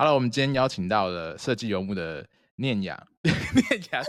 Hello，我们今天邀请到了设计游牧的念雅。念雅。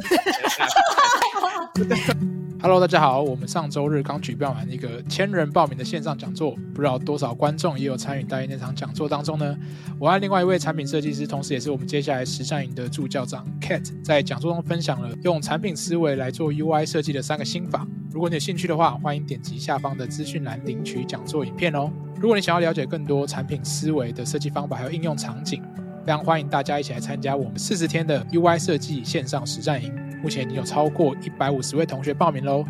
Hello，大家好，我们上周日刚举办完一个千人报名的线上讲座，不知道多少观众也有参与在那场讲座当中呢？我和另外一位产品设计师，同时也是我们接下来实战营的助教长 Kate，在讲座中分享了用产品思维来做 UI 设计的三个心法。如果你有兴趣的话，欢迎点击下方的资讯栏领取讲座影片哦。如果你想要了解更多产品思维的设计方法还有应用场景，非常欢迎大家一起来参加我们四十天的 UI 设计线上实战营。目前已经有超过一百五十位同学报名喽。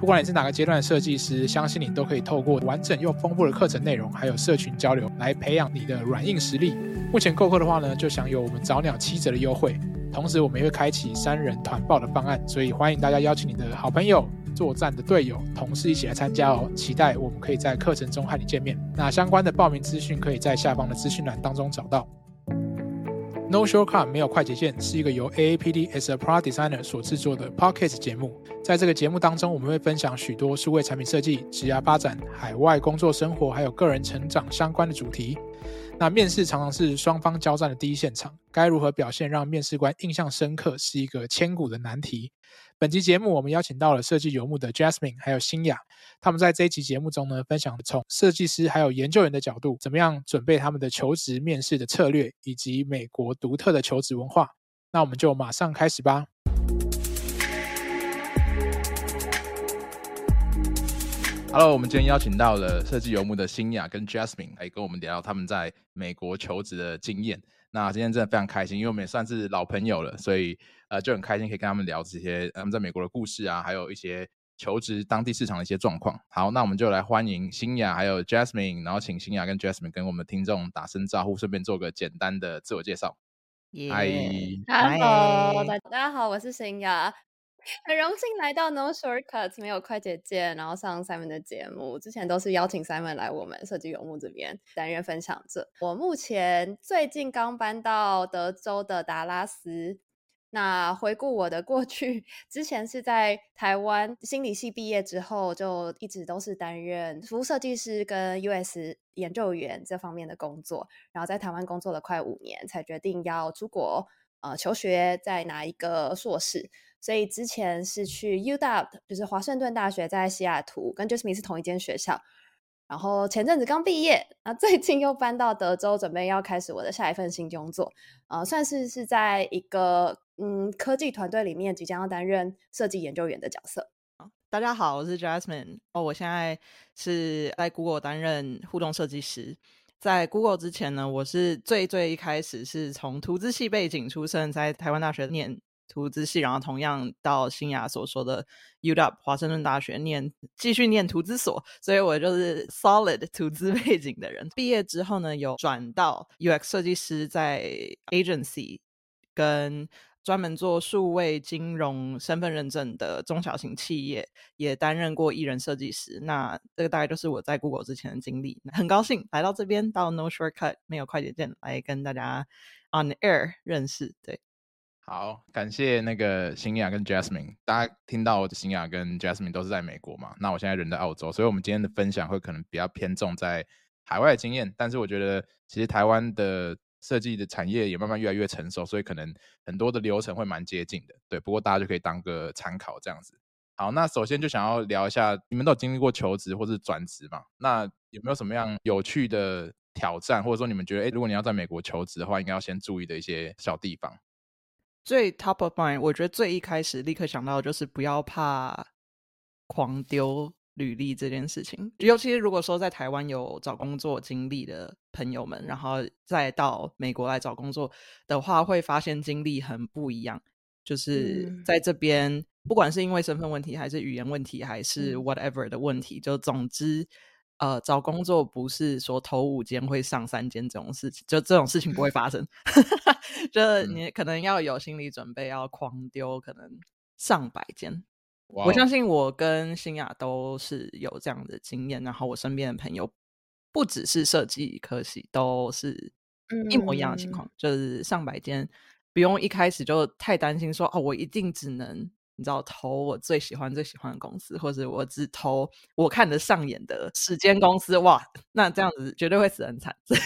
不管你是哪个阶段的设计师，相信你都可以透过完整又丰富的课程内容，还有社群交流，来培养你的软硬实力。目前购课的话呢，就享有我们早鸟七折的优惠。同时，我们也会开启三人团报的方案，所以欢迎大家邀请你的好朋友。作战的队友、同事一起来参加哦！期待我们可以在课程中和你见面。那相关的报名资讯可以在下方的资讯栏当中找到。No Shortcut 没有快捷键是一个由 AAPD as a Product Designer 所制作的 Podcast 节目。在这个节目当中，我们会分享许多数位产品设计、职业发展、海外工作生活，还有个人成长相关的主题。那面试常常是双方交战的第一现场，该如何表现让面试官印象深刻，是一个千古的难题。本期节目，我们邀请到了设计游牧的 Jasmine 还有新雅，他们在这一期节目中呢，分享从设计师还有研究员的角度，怎么样准备他们的求职面试的策略，以及美国独特的求职文化。那我们就马上开始吧。Hello，我们今天邀请到了设计游牧的新雅跟 Jasmine 来跟我们聊聊他们在美国求职的经验。那今天真的非常开心，因为我们也算是老朋友了，所以呃就很开心可以跟他们聊这些他们在美国的故事啊，还有一些求职当地市场的一些状况。好，那我们就来欢迎新雅还有 Jasmine，然后请新雅跟 Jasmine 跟我们听众打声招呼，顺便做个简单的自我介绍。嗨，Hello，大家好，我是新雅。很荣幸来到 No Shortcuts 没有快捷键，然后上 Simon 的节目。之前都是邀请 Simon 来我们设计游牧这边担任分享者。我目前最近刚搬到德州的达拉斯。那回顾我的过去，之前是在台湾心理系毕业之后，就一直都是担任服务设计师跟 US 研究员这方面的工作。然后在台湾工作了快五年，才决定要出国呃求学，再拿一个硕士。所以之前是去 UW，就是华盛顿大学在西雅图，跟 Jasmine 是同一间学校。然后前阵子刚毕业，那最近又搬到德州，准备要开始我的下一份新工作。呃，算是是在一个嗯科技团队里面，即将要担任设计研究员的角色。大家好，我是 Jasmine。哦，我现在是在 Google 担任互动设计师。在 Google 之前呢，我是最最一开始是从图资系背景出身，在台湾大学念。图资系，然后同样到新雅所说的 UW 华盛顿大学念，继续念图资所，所以我就是 solid 图资 背景的人。毕业之后呢，有转到 UX 设计师，在 agency 跟专门做数位金融身份认证的中小型企业，也担任过艺人设计师。那这个大概就是我在 Google 之前的经历。很高兴来到这边，到 No Shortcut 没有快捷键来跟大家 on air 认识。对。好，感谢那个新雅跟 Jasmine。大家听到我新雅跟 Jasmine 都是在美国嘛？那我现在人在澳洲，所以我们今天的分享会可能比较偏重在海外的经验。但是我觉得，其实台湾的设计的产业也慢慢越来越成熟，所以可能很多的流程会蛮接近的。对，不过大家就可以当个参考这样子。好，那首先就想要聊一下，你们都有经历过求职或是转职嘛？那有没有什么样有趣的挑战，或者说你们觉得，诶，如果你要在美国求职的话，应该要先注意的一些小地方？最 top of mind，我觉得最一开始立刻想到的就是不要怕狂丢履历这件事情。尤其是如果说在台湾有找工作经历的朋友们，然后再到美国来找工作的话，会发现经历很不一样。就是在这边，不管是因为身份问题，还是语言问题，还是 whatever 的问题，就总之。呃，找工作不是说投五间会上三间这种事情，就这种事情不会发生。就你可能要有心理准备，要狂丢可能上百间。Wow. 我相信我跟新雅都是有这样的经验，然后我身边的朋友不只是设计科系，都是一模一样的情况，嗯、就是上百间，不用一开始就太担心说哦，我一定只能。你知道投我最喜欢最喜欢的公司，或者我只投我看得上眼的十间公司，哇，那这样子绝对会死很惨。所以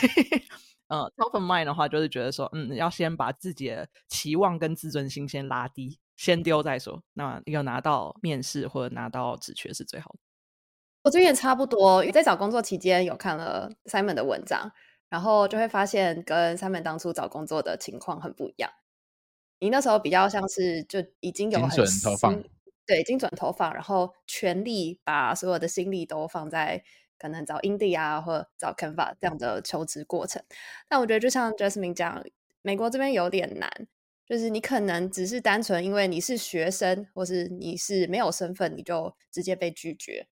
嗯，top of mind 的话，就是觉得说，嗯，要先把自己的期望跟自尊心先拉低，先丢再说。那要拿到面试或者拿到职缺是最好的。我这边也差不多，在找工作期间有看了 Simon 的文章，然后就会发现跟 Simon 当初找工作的情况很不一样。你那时候比较像是就已经有很精准投放，对，精准投放，然后全力把所有的心力都放在。可能找 Indeed 啊，或者找 Canva 这样的求职过程，但我觉得就像 Jasmine 讲，美国这边有点难，就是你可能只是单纯因为你是学生，或是你是没有身份，你就直接被拒绝。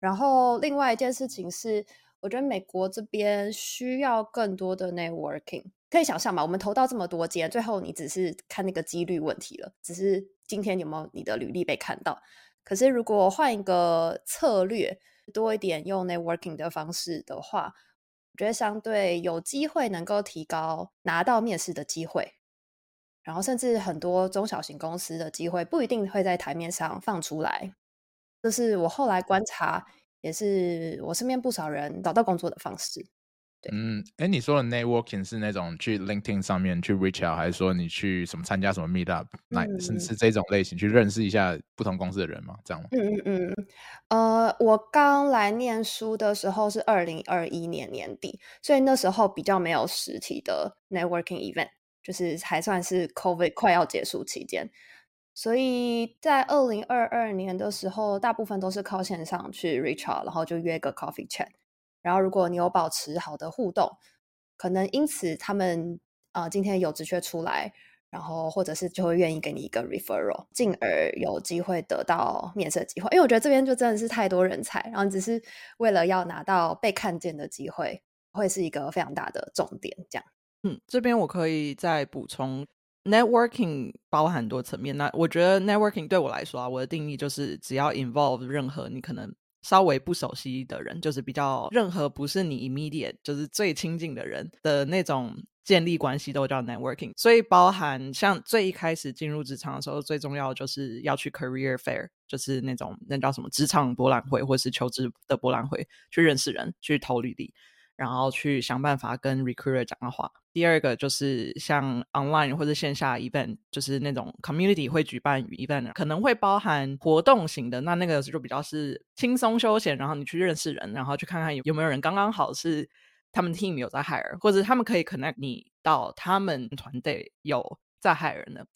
然后另外一件事情是，我觉得美国这边需要更多的 networking。可以想象嘛，我们投到这么多间，最后你只是看那个几率问题了，只是今天有没有你的履历被看到。可是如果换一个策略，多一点用 networking 的方式的话，我觉得相对有机会能够提高拿到面试的机会，然后甚至很多中小型公司的机会不一定会在台面上放出来。这是我后来观察，也是我身边不少人找到工作的方式。嗯，哎，你说的 networking 是那种去 LinkedIn 上面去 reach out，还是说你去什么参加什么 meet up，那、嗯、是是这种类型去认识一下不同公司的人吗？这样吗？嗯嗯嗯，呃，我刚来念书的时候是二零二一年年底，所以那时候比较没有实体的 networking event，就是还算是 COVID 快要结束期间，所以在二零二二年的时候，大部分都是靠线上去 reach out，然后就约个 coffee chat。然后，如果你有保持好的互动，可能因此他们啊、今天有职缺出来，然后或者是就会愿意给你一个 referral，进而有机会得到面试机会。因为我觉得这边就真的是太多人才，然后只是为了要拿到被看见的机会，会是一个非常大的重点。这样，嗯，这边我可以再补充，networking 包含很多层面。那我觉得 networking 对我来说啊，我的定义就是只要 involve 任何你可能。稍微不熟悉的人，就是比较任何不是你 immediate 就是最亲近的人的那种建立关系，都叫 networking。所以包含像最一开始进入职场的时候，最重要的就是要去 career fair，就是那种那叫什么职场博览会，或是求职的博览会，去认识人，去投履历。然后去想办法跟 recruiter 讲的话。第二个就是像 online 或者线下 event，就是那种 community 会举办 event，可能会包含活动型的。那那个就比较是轻松休闲，然后你去认识人，然后去看看有有没有人刚刚好是他们 team 有在 hire，或者他们可以 connect 你到他们团队有在 hire 人的。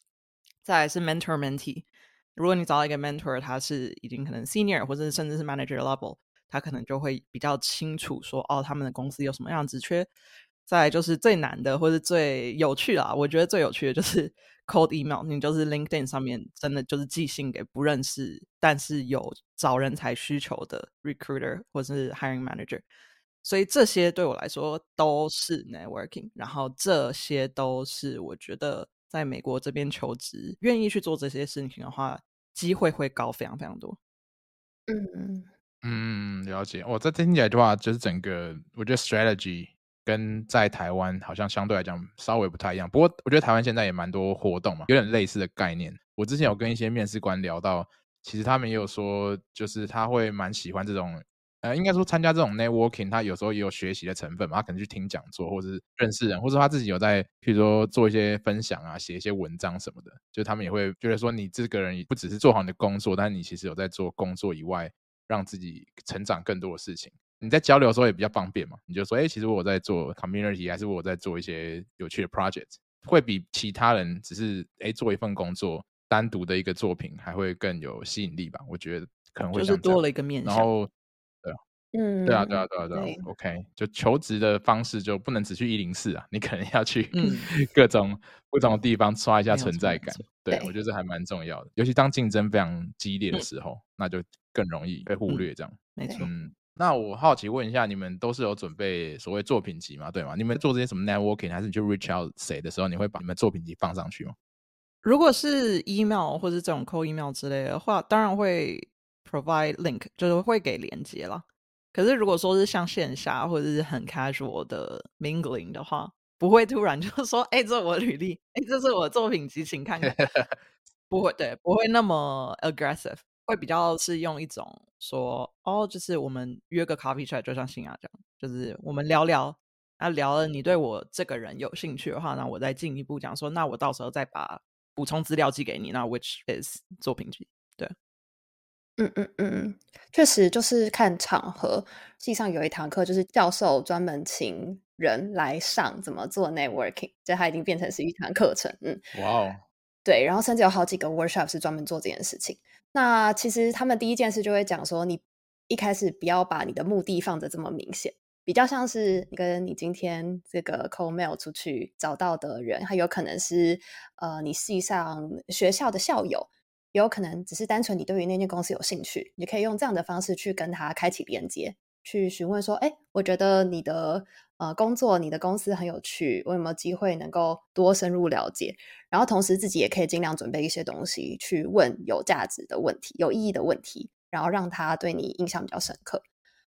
再来是 mentor mentee，如果你找到一个 mentor，他是已经可能 senior 或者甚至是 manager level。他可能就会比较清楚说，哦，他们的公司有什么样的职缺。再就是最难的，或是最有趣啊，我觉得最有趣的就是 cold email，你就是 LinkedIn 上面真的就是寄信给不认识但是有找人才需求的 recruiter 或是 hiring manager。所以这些对我来说都是 networking，然后这些都是我觉得在美国这边求职愿意去做这些事情的话，机会会高非常非常多。嗯。嗯，了解。我这听起来的话，就是整个我觉得 strategy 跟在台湾好像相对来讲稍微不太一样。不过我觉得台湾现在也蛮多活动嘛，有点类似的概念。我之前有跟一些面试官聊到，其实他们也有说，就是他会蛮喜欢这种，呃，应该说参加这种 networking，他有时候也有学习的成分嘛。他可能去听讲座，或者是认识人，或者他自己有在，譬如说做一些分享啊，写一些文章什么的。就他们也会觉得说，你这个人不只是做好你的工作，但你其实有在做工作以外。让自己成长更多的事情，你在交流的时候也比较方便嘛。你就说，哎、欸，其实我在做 community，还是我在做一些有趣的 project，会比其他人只是哎、欸、做一份工作，单独的一个作品还会更有吸引力吧？我觉得可能会就是多了一个面向。然后，对啊，嗯，对啊，对啊，对啊，对啊。对 OK，就求职的方式就不能只去一零四啊，你可能要去各种不同的地方刷一下存在感。对，我觉得这还蛮重要的，尤其当竞争非常激烈的时候，嗯、那就。更容易被忽略，这样、嗯、没错。嗯，那我好奇问一下，你们都是有准备所谓作品集吗？对吗？你们做这些什么 networking，还是你去 reach out 谁的时候，你会把你们作品集放上去吗？如果是 email 或者这种 cold email 之类的话，当然会 provide link，就是会给连接啦。可是如果说是像线下或者是很 casual 的 mingling 的话，不会突然就说，哎、欸，这是我履历，哎、欸，这是我的作品集，请看看。不会，对，不会那么 aggressive。会比较是用一种说哦，就是我们约个 coffee chat，就像新亚这样，就是我们聊聊，那聊了你对我这个人有兴趣的话，那我再进一步讲说，那我到时候再把补充资料寄给你，那 which is 作品集。对，嗯嗯嗯，确实就是看场合。系上有一堂课，就是教授专门请人来上怎么做 networking，就它已经变成是一堂课程。嗯，哇哦，对，然后甚至有好几个 workshop 是专门做这件事情。那其实他们第一件事就会讲说，你一开始不要把你的目的放得这么明显。比较像是你跟你今天这个 cold mail 出去找到的人，他有可能是呃你系上学校的校友，也有可能只是单纯你对于那间公司有兴趣，你可以用这样的方式去跟他开启连接，去询问说，哎，我觉得你的呃工作、你的公司很有趣，我有没有机会能够多深入了解？然后同时自己也可以尽量准备一些东西去问有价值的问题、有意义的问题，然后让他对你印象比较深刻。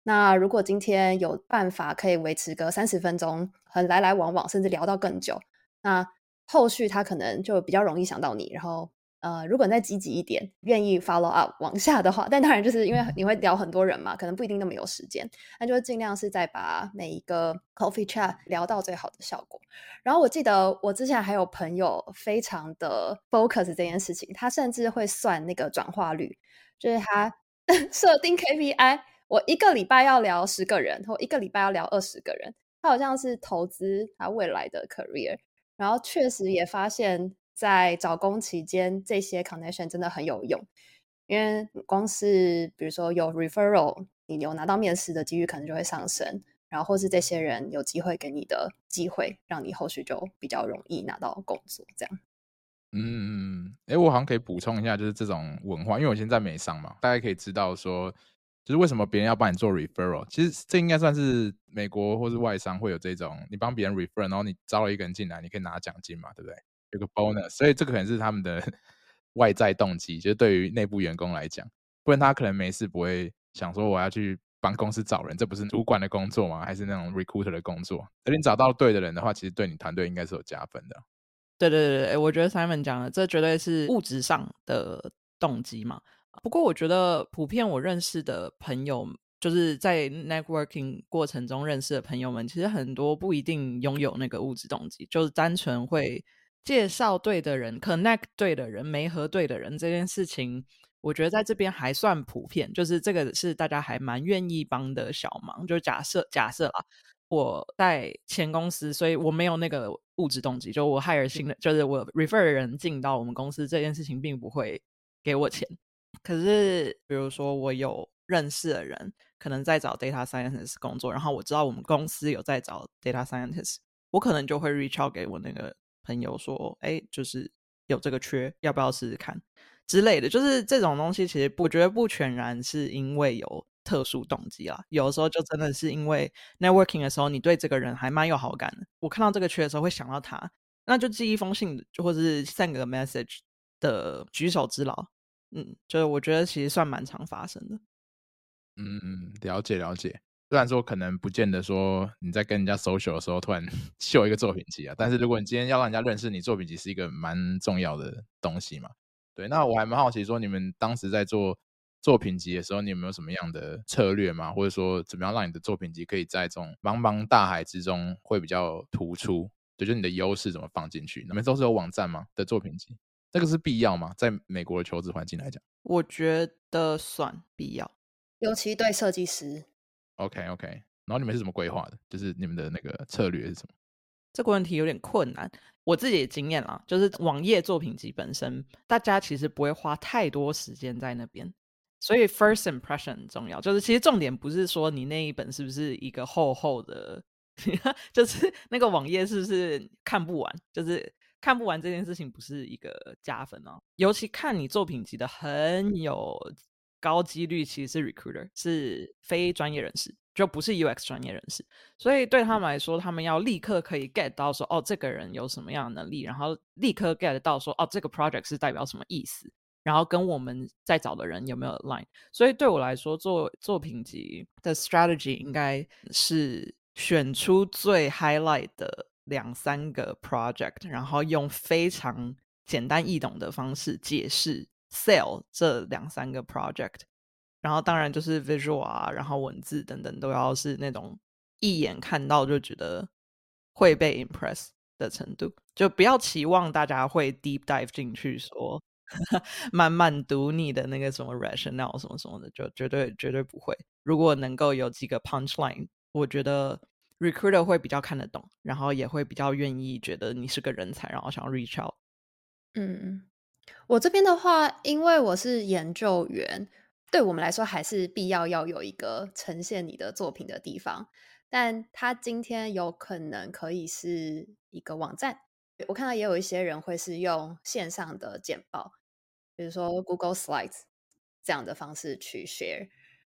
那如果今天有办法可以维持个三十分钟，很来来往往，甚至聊到更久，那后续他可能就比较容易想到你。然后，呃，如果再积极一点，愿意 follow up 往下的话，但当然就是因为你会聊很多人嘛，可能不一定那么有时间，那就尽量是再把每一个 coffee chat 聊到最好的效果。然后我记得我之前还有朋友非常的 focus 这件事情，他甚至会算那个转化率，就是他 设定 KPI。我一个礼拜要聊十个人，或一个礼拜要聊二十个人，他好像是投资他未来的 career，然后确实也发现，在找工期间这些 connection 真的很有用，因为光是比如说有 referral，你有拿到面试的几率可能就会上升，然后或是这些人有机会给你的机会，让你后续就比较容易拿到工作，这样。嗯嗯嗯，哎，我好像可以补充一下，就是这种文化，因为我现在在美商嘛，大家可以知道说。就是为什么别人要帮你做 referral？其实这应该算是美国或是外商会有这种，你帮别人 refer，然后你招了一个人进来，你可以拿奖金嘛，对不对？有个 bonus，所以这个可能是他们的 外在动机。就是对于内部员工来讲，不然他可能没事不会想说我要去帮公司找人，这不是主管的工作吗？还是那种 recruiter 的工作？而你找到对的人的话，其实对你团队应该是有加分的。对对对对，我觉得 Simon 讲的这绝对是物质上的动机嘛。不过，我觉得普遍我认识的朋友，就是在 networking 过程中认识的朋友们，其实很多不一定拥有那个物质动机，就是单纯会介绍对的人，connect 对的人，没合对的人这件事情，我觉得在这边还算普遍，就是这个是大家还蛮愿意帮的小忙。就假设假设啦，我在前公司，所以我没有那个物质动机，就我 hire 新的，就是我 refer 人进到我们公司这件事情，并不会给我钱。可是，比如说我有认识的人，可能在找 data scientist 工作，然后我知道我们公司有在找 data scientist，我可能就会 reach out 给我那个朋友说，哎，就是有这个缺，要不要试试看之类的。就是这种东西，其实我觉得不全然是因为有特殊动机啦，有的时候就真的是因为 networking 的时候，你对这个人还蛮有好感的。我看到这个缺的时候，会想到他，那就寄一封信，或者是 send 个 message 的举手之劳。嗯，就是我觉得其实算蛮常发生的。嗯嗯，了解了解。虽然说可能不见得说你在跟人家 social 的时候突然 秀一个作品集啊，但是如果你今天要让人家认识你，作品集是一个蛮重要的东西嘛。对，那我还蛮好奇说，你们当时在做作品集的时候，你有没有什么样的策略吗？或者说怎么样让你的作品集可以在这种茫茫大海之中会比较突出？对，就是你的优势怎么放进去？你们都是有网站吗？的作品集？这个是必要吗？在美国的求职环境来讲，我觉得算必要，尤其对设计师。OK OK，然后你们是怎么规划的？就是你们的那个策略是什么？这个问题有点困难。我自己的经验啦，就是网页作品集本身，大家其实不会花太多时间在那边，所以 first impression 很重要。就是其实重点不是说你那一本是不是一个厚厚的，就是那个网页是不是看不完，就是。看不完这件事情不是一个加分哦，尤其看你作品集的很有高几率，其实是 recruiter 是非专业人士，就不是 UX 专业人士，所以对他们来说，他们要立刻可以 get 到说，哦，这个人有什么样的能力，然后立刻 get 到说，哦，这个 project 是代表什么意思，然后跟我们在找的人有没有 align。所以对我来说，做作品集的 strategy 应该是选出最 highlight 的。两三个 project，然后用非常简单易懂的方式解释 sell 这两三个 project，然后当然就是 visual 啊，然后文字等等都要是那种一眼看到就觉得会被 impress 的程度，就不要期望大家会 deep dive 进去说，慢慢读你的那个什么 rationale 什么什么的，就绝对绝对不会。如果能够有几个 punchline，我觉得 recruiter 会比较看得懂，然后也会比较愿意觉得你是个人才，然后想 reach out。嗯，我这边的话，因为我是研究员，对我们来说还是必要要有一个呈现你的作品的地方。但他今天有可能可以是一个网站，我看到也有一些人会是用线上的简报，比如说 Google Slides 这样的方式去 share，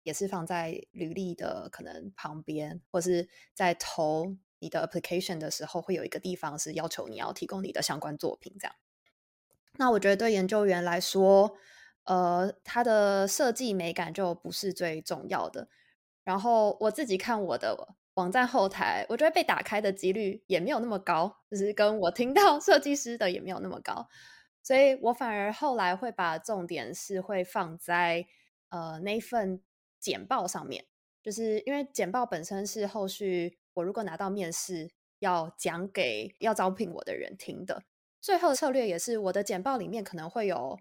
也是放在履历的可能旁边，或是在投你的 application 的时候，会有一个地方是要求你要提供你的相关作品这样。那我觉得对研究员来说，呃，它的设计美感就不是最重要的。然后我自己看我的。网站后台，我觉得被打开的几率也没有那么高，就是跟我听到 设计师的也没有那么高，所以我反而后来会把重点是会放在呃那份简报上面，就是因为简报本身是后续我如果拿到面试要讲给要招聘我的人听的，最后的策略也是我的简报里面可能会有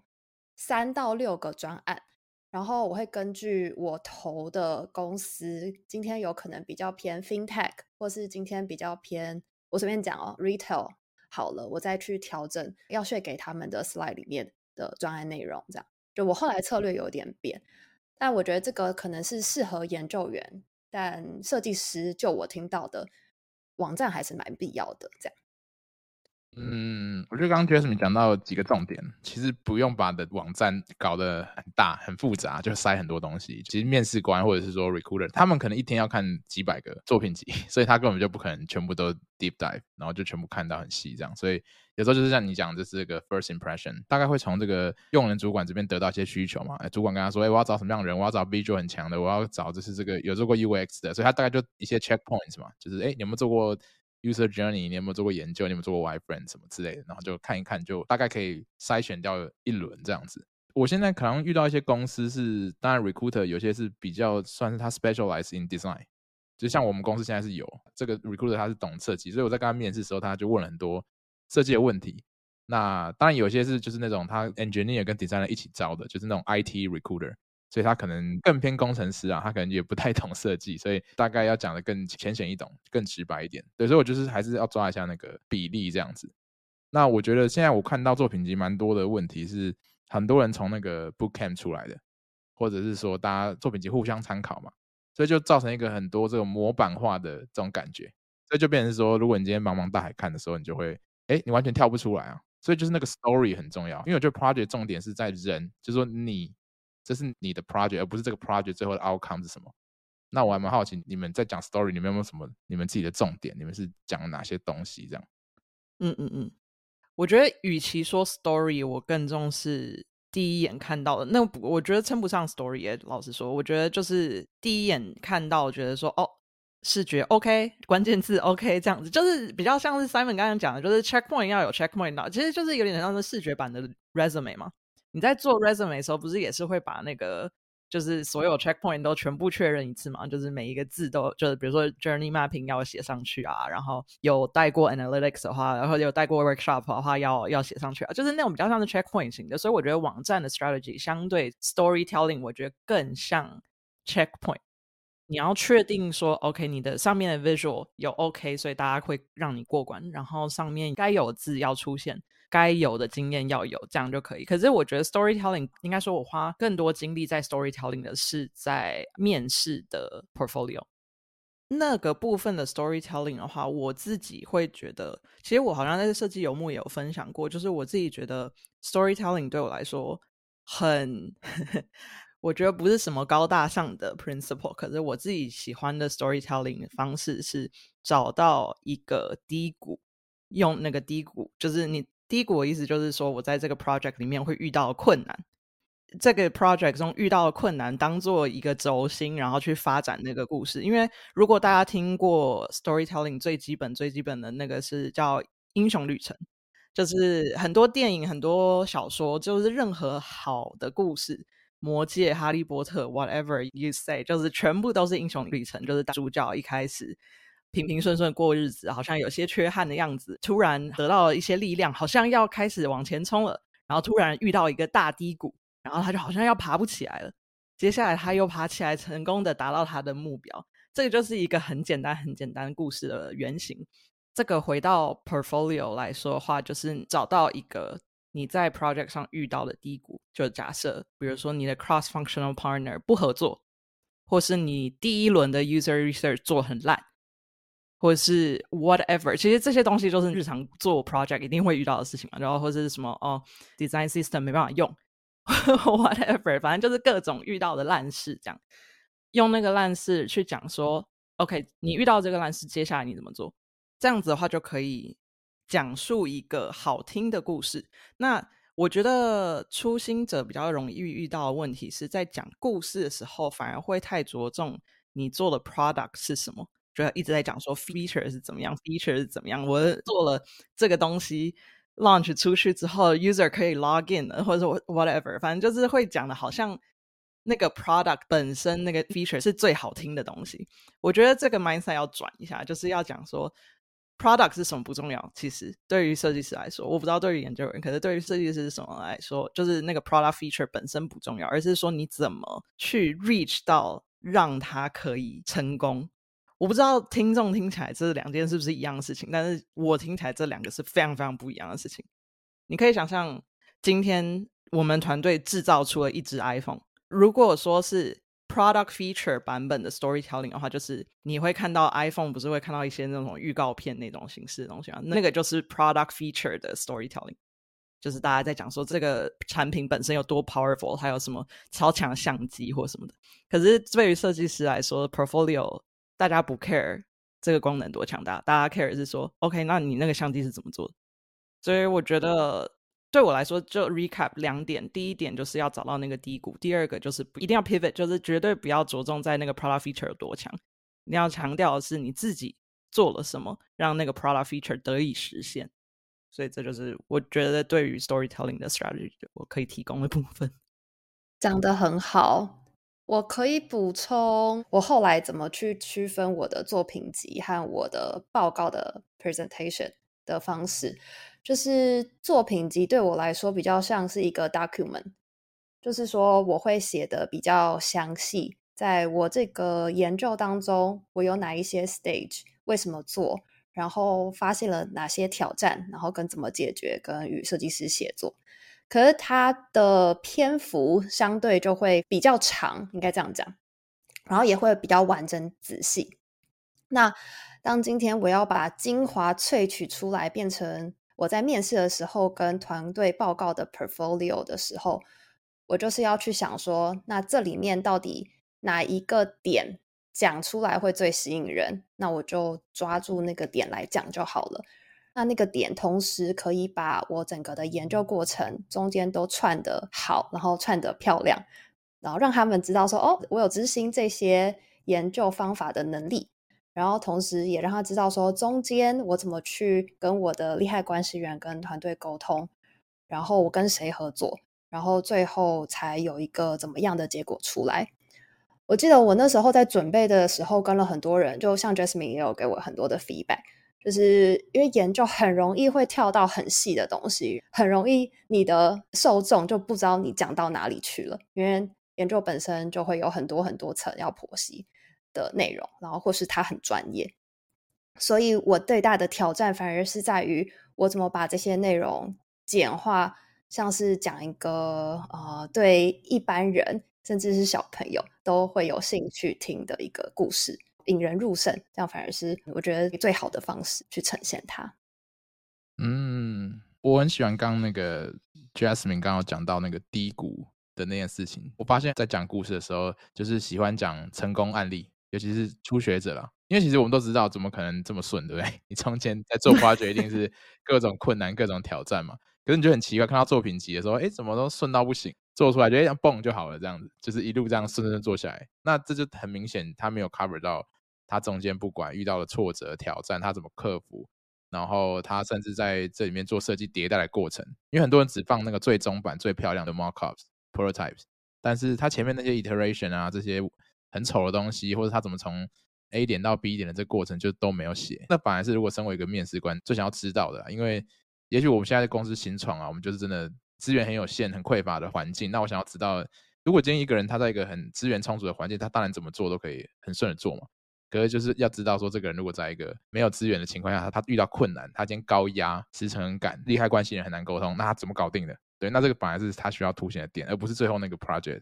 三到六个专案。然后我会根据我投的公司，今天有可能比较偏 FinTech，或是今天比较偏，我随便讲哦，Retail 好了，我再去调整要税给他们的 slide 里面的专案内容，这样。就我后来策略有点变，但我觉得这个可能是适合研究员，但设计师就我听到的网站还是蛮必要的，这样。嗯，我觉得刚刚 Jasmine 讲到几个重点，其实不用把的网站搞得很大很复杂，就塞很多东西。其实面试官或者是说 recruiter，他们可能一天要看几百个作品集，所以他根本就不可能全部都 deep dive，然后就全部看到很细这样。所以有时候就是像你讲，这是个 first impression，大概会从这个用人主管这边得到一些需求嘛。主管跟他说，哎，我要找什么样的人？我要找 visual 很强的，我要找就是这个有做过 UX 的，所以他大概就一些 checkpoints 嘛，就是哎，你有没有做过？User journey，你有没有做过研究？你有没有做过 wireframe 什么之类的？然后就看一看，就大概可以筛选掉一轮这样子。我现在可能遇到一些公司是，当然 recruiter 有些是比较算是他 specialize in design，就像我们公司现在是有这个 recruiter，他是懂设计，所以我在跟他面试的时候，他就问了很多设计的问题。那当然有些是就是那种他 engineer 跟 designer 一起招的，就是那种 IT recruiter。所以他可能更偏工程师啊，他可能也不太懂设计，所以大概要讲得更浅显易懂、更直白一点。对，所以我就是还是要抓一下那个比例这样子。那我觉得现在我看到作品集蛮多的问题是，很多人从那个 bootcamp 出来的，或者是说大家作品集互相参考嘛，所以就造成一个很多这种模板化的这种感觉。所以就变成是说，如果你今天茫茫大海看的时候，你就会，哎，你完全跳不出来啊。所以就是那个 story 很重要，因为我觉得 project 重点是在人，就是说你。这是你的 project，而不是这个 project 最后的 outcome 是什么？那我还蛮好奇，你们在讲 story，你们有没有什么你们自己的重点？你们是讲哪些东西？这样？嗯嗯嗯，我觉得与其说 story，我更重视第一眼看到的。那我觉得称不上 story，老实说，我觉得就是第一眼看到，觉得说哦，视觉 OK，关键字 OK，这样子，就是比较像是 Simon 刚刚讲的，就是 checkpoint 要有 checkpoint 到，其实就是有点像是视觉版的 resume 嘛。你在做 resume 的时候，不是也是会把那个就是所有 checkpoint 都全部确认一次嘛？就是每一个字都就是比如说 journey mapping 要写上去啊，然后有带过 analytics 的话，然后有带过 workshop 的话要要写上去啊，就是那种比较像是 checkpoint 型的。所以我觉得网站的 strategy 相对 storytelling，我觉得更像 checkpoint。你要确定说 OK，你的上面的 visual 有 OK，所以大家会让你过关，然后上面该有字要出现。该有的经验要有，这样就可以。可是我觉得 storytelling 应该说，我花更多精力在 storytelling 的是在面试的 portfolio 那个部分的 storytelling 的话，我自己会觉得，其实我好像在设计游牧也有分享过，就是我自己觉得 storytelling 对我来说很，我觉得不是什么高大上的 principle，可是我自己喜欢的 storytelling 的方式是找到一个低谷，用那个低谷，就是你。低谷的意思就是说，我在这个 project 里面会遇到困难，这个 project 中遇到的困难当做一个轴心，然后去发展那个故事。因为如果大家听过 storytelling 最基本、最基本的那个是叫英雄旅程，就是很多电影、很多小说，就是任何好的故事，魔戒、哈利波特，whatever you say，就是全部都是英雄旅程，就是主角一开始。平平顺顺过日子，好像有些缺憾的样子，突然得到了一些力量，好像要开始往前冲了，然后突然遇到一个大低谷，然后他就好像要爬不起来了。接下来他又爬起来，成功的达到他的目标。这个就是一个很简单、很简单故事的原型。这个回到 portfolio 来说的话，就是找到一个你在 project 上遇到的低谷。就假设，比如说你的 cross-functional partner 不合作，或是你第一轮的 user research 做很烂，或者是 whatever。其实这些东西就是日常做 project 一定会遇到的事情嘛。然后或者是什么哦，design system 没办法用，whatever，反正就是各种遇到的烂事，这样用那个烂事去讲说，OK，你遇到这个烂事，接下来你怎么做？这样子的话就可以讲述一个好听的故事。那我觉得初心者比较容易遇到的问题是在讲故事的时候，反而会太着重你做的 product 是什么，就要一直在讲说 feature 是怎么样，feature 是怎么样。我做了这个东西 launch 出去之后，user 可以 log in 或者 whatever，反正就是会讲的好像那个 product 本身那个 feature 是最好听的东西。我觉得这个 mindset 要转一下，就是要讲说。Product 是什么不重要，其实对于设计师来说，我不知道对于研究人，可是对于设计师是什么来说，就是那个 product feature 本身不重要，而是说你怎么去 reach 到让它可以成功。我不知道听众听起来这两件是不是一样的事情，但是我听起来这两个是非常非常不一样的事情。你可以想象，今天我们团队制造出了一支 iPhone，如果说是。Product feature 版本的 storytelling 的话，就是你会看到 iPhone 不是会看到一些那种预告片那种形式的东西啊，那个就是 product feature 的 storytelling，就是大家在讲说这个产品本身有多 powerful，它有什么超强相机或什么的。可是对于设计师来说，portfolio 大家不 care 这个功能多强大，大家 care 是说，OK，那你那个相机是怎么做的？所以我觉得。对我来说，就 recap 两点。第一点就是要找到那个低谷，第二个就是一定要 pivot，就是绝对不要着重在那个 product feature 有多强。你要强调的是你自己做了什么，让那个 product feature 得以实现。所以这就是我觉得对于 storytelling 的 strategy 我可以提供的部分。讲得很好，我可以补充我后来怎么去区分我的作品集和我的报告的 presentation 的方式。就是作品集对我来说比较像是一个 document，就是说我会写的比较详细，在我这个研究当中，我有哪一些 stage，为什么做，然后发现了哪些挑战，然后跟怎么解决，跟与设计师协作。可是它的篇幅相对就会比较长，应该这样讲，然后也会比较完整仔细。那当今天我要把精华萃取出来，变成我在面试的时候跟团队报告的 portfolio 的时候，我就是要去想说，那这里面到底哪一个点讲出来会最吸引人？那我就抓住那个点来讲就好了。那那个点同时可以把我整个的研究过程中间都串得好，然后串得漂亮，然后让他们知道说，哦，我有执行这些研究方法的能力。然后同时也让他知道说，中间我怎么去跟我的利害关系人跟团队沟通，然后我跟谁合作，然后最后才有一个怎么样的结果出来。我记得我那时候在准备的时候跟了很多人，就像 Jasmine 也有给我很多的 feedback，就是因为研究很容易会跳到很细的东西，很容易你的受众就不知道你讲到哪里去了，因为研究本身就会有很多很多层要剖析的内容，然后或是他很专业，所以我最大的挑战反而是在于我怎么把这些内容简化，像是讲一个呃，对一般人甚至是小朋友都会有兴趣听的一个故事，引人入胜，这样反而是我觉得最好的方式去呈现它。嗯，我很喜欢刚刚那个 Jasmine 刚刚讲到那个低谷的那件事情，我发现在讲故事的时候，就是喜欢讲成功案例。尤其是初学者啦，因为其实我们都知道，怎么可能这么顺，对不对？你中间在做 project 一定是各种困难、各种挑战嘛。可是你就很奇怪，看到作品集的时候，哎，怎么都顺到不行，做出来就这样蹦就好了，这样子，就是一路这样顺顺做下来。那这就很明显，他没有 cover 到他中间不管遇到的挫折、挑战，他怎么克服，然后他甚至在这里面做设计迭代的过程。因为很多人只放那个最终版、最漂亮的 mockups、prototypes，但是他前面那些 iteration 啊这些。很丑的东西，或者他怎么从 A 点到 B 点的这过程就都没有写。那反而是如果身为一个面试官最想要知道的，因为也许我们现在的公司新创啊，我们就是真的资源很有限、很匮乏的环境。那我想要知道，如果今天一个人他在一个很资源充足的环境，他当然怎么做都可以很顺的做嘛。可是就是要知道说，这个人如果在一个没有资源的情况下，他遇到困难，他今天高压、时程感、利害关系人很难沟通，那他怎么搞定的？对，那这个本来是他需要凸显的点，而不是最后那个 project。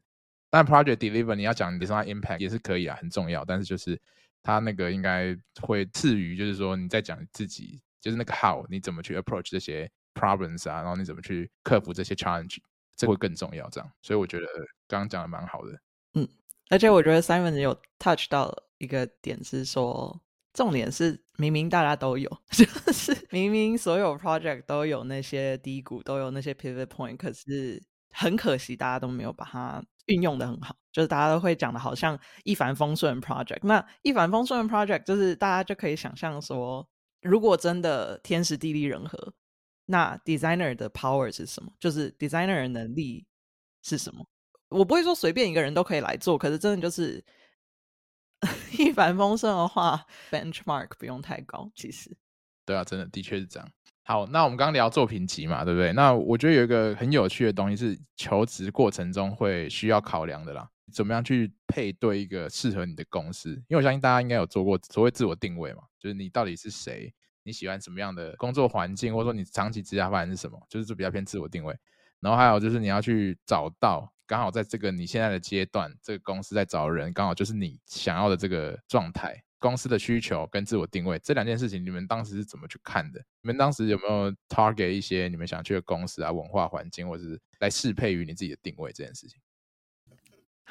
但 project deliver 你要讲你的 impact 也是可以啊，很重要。但是就是他那个应该会次于，就是说你在讲自己，就是那个 how 你怎么去 approach 这些 problems 啊，然后你怎么去克服这些 challenge，这会更重要。这样，所以我觉得刚刚讲的蛮好的。嗯，而且我觉得 Simon 有 touch 到一个点是说，重点是明明大家都有，就是明明所有 project 都有那些低谷，都有那些 pivot point，可是很可惜大家都没有把它。运用的很好，就是大家都会讲的，好像一帆风顺 project。那一帆风顺 project，就是大家就可以想象说，如果真的天时地利人和，那 designer 的 power 是什么？就是 designer 的能力是什么？我不会说随便一个人都可以来做，可是真的就是 一帆风顺的话，benchmark 不用太高。其实，对啊，真的的确是这样。好，那我们刚刚聊作品集嘛，对不对？那我觉得有一个很有趣的东西是求职过程中会需要考量的啦，怎么样去配对一个适合你的公司？因为我相信大家应该有做过所谓自我定位嘛，就是你到底是谁，你喜欢什么样的工作环境，或者说你长期职业发展是什么，就是比较偏自我定位。然后还有就是你要去找到刚好在这个你现在的阶段，这个公司在找人，刚好就是你想要的这个状态。公司的需求跟自我定位这两件事情，你们当时是怎么去看的？你们当时有没有 target 一些你们想去的公司啊、文化环境，或者是来适配于你自己的定位这件事情？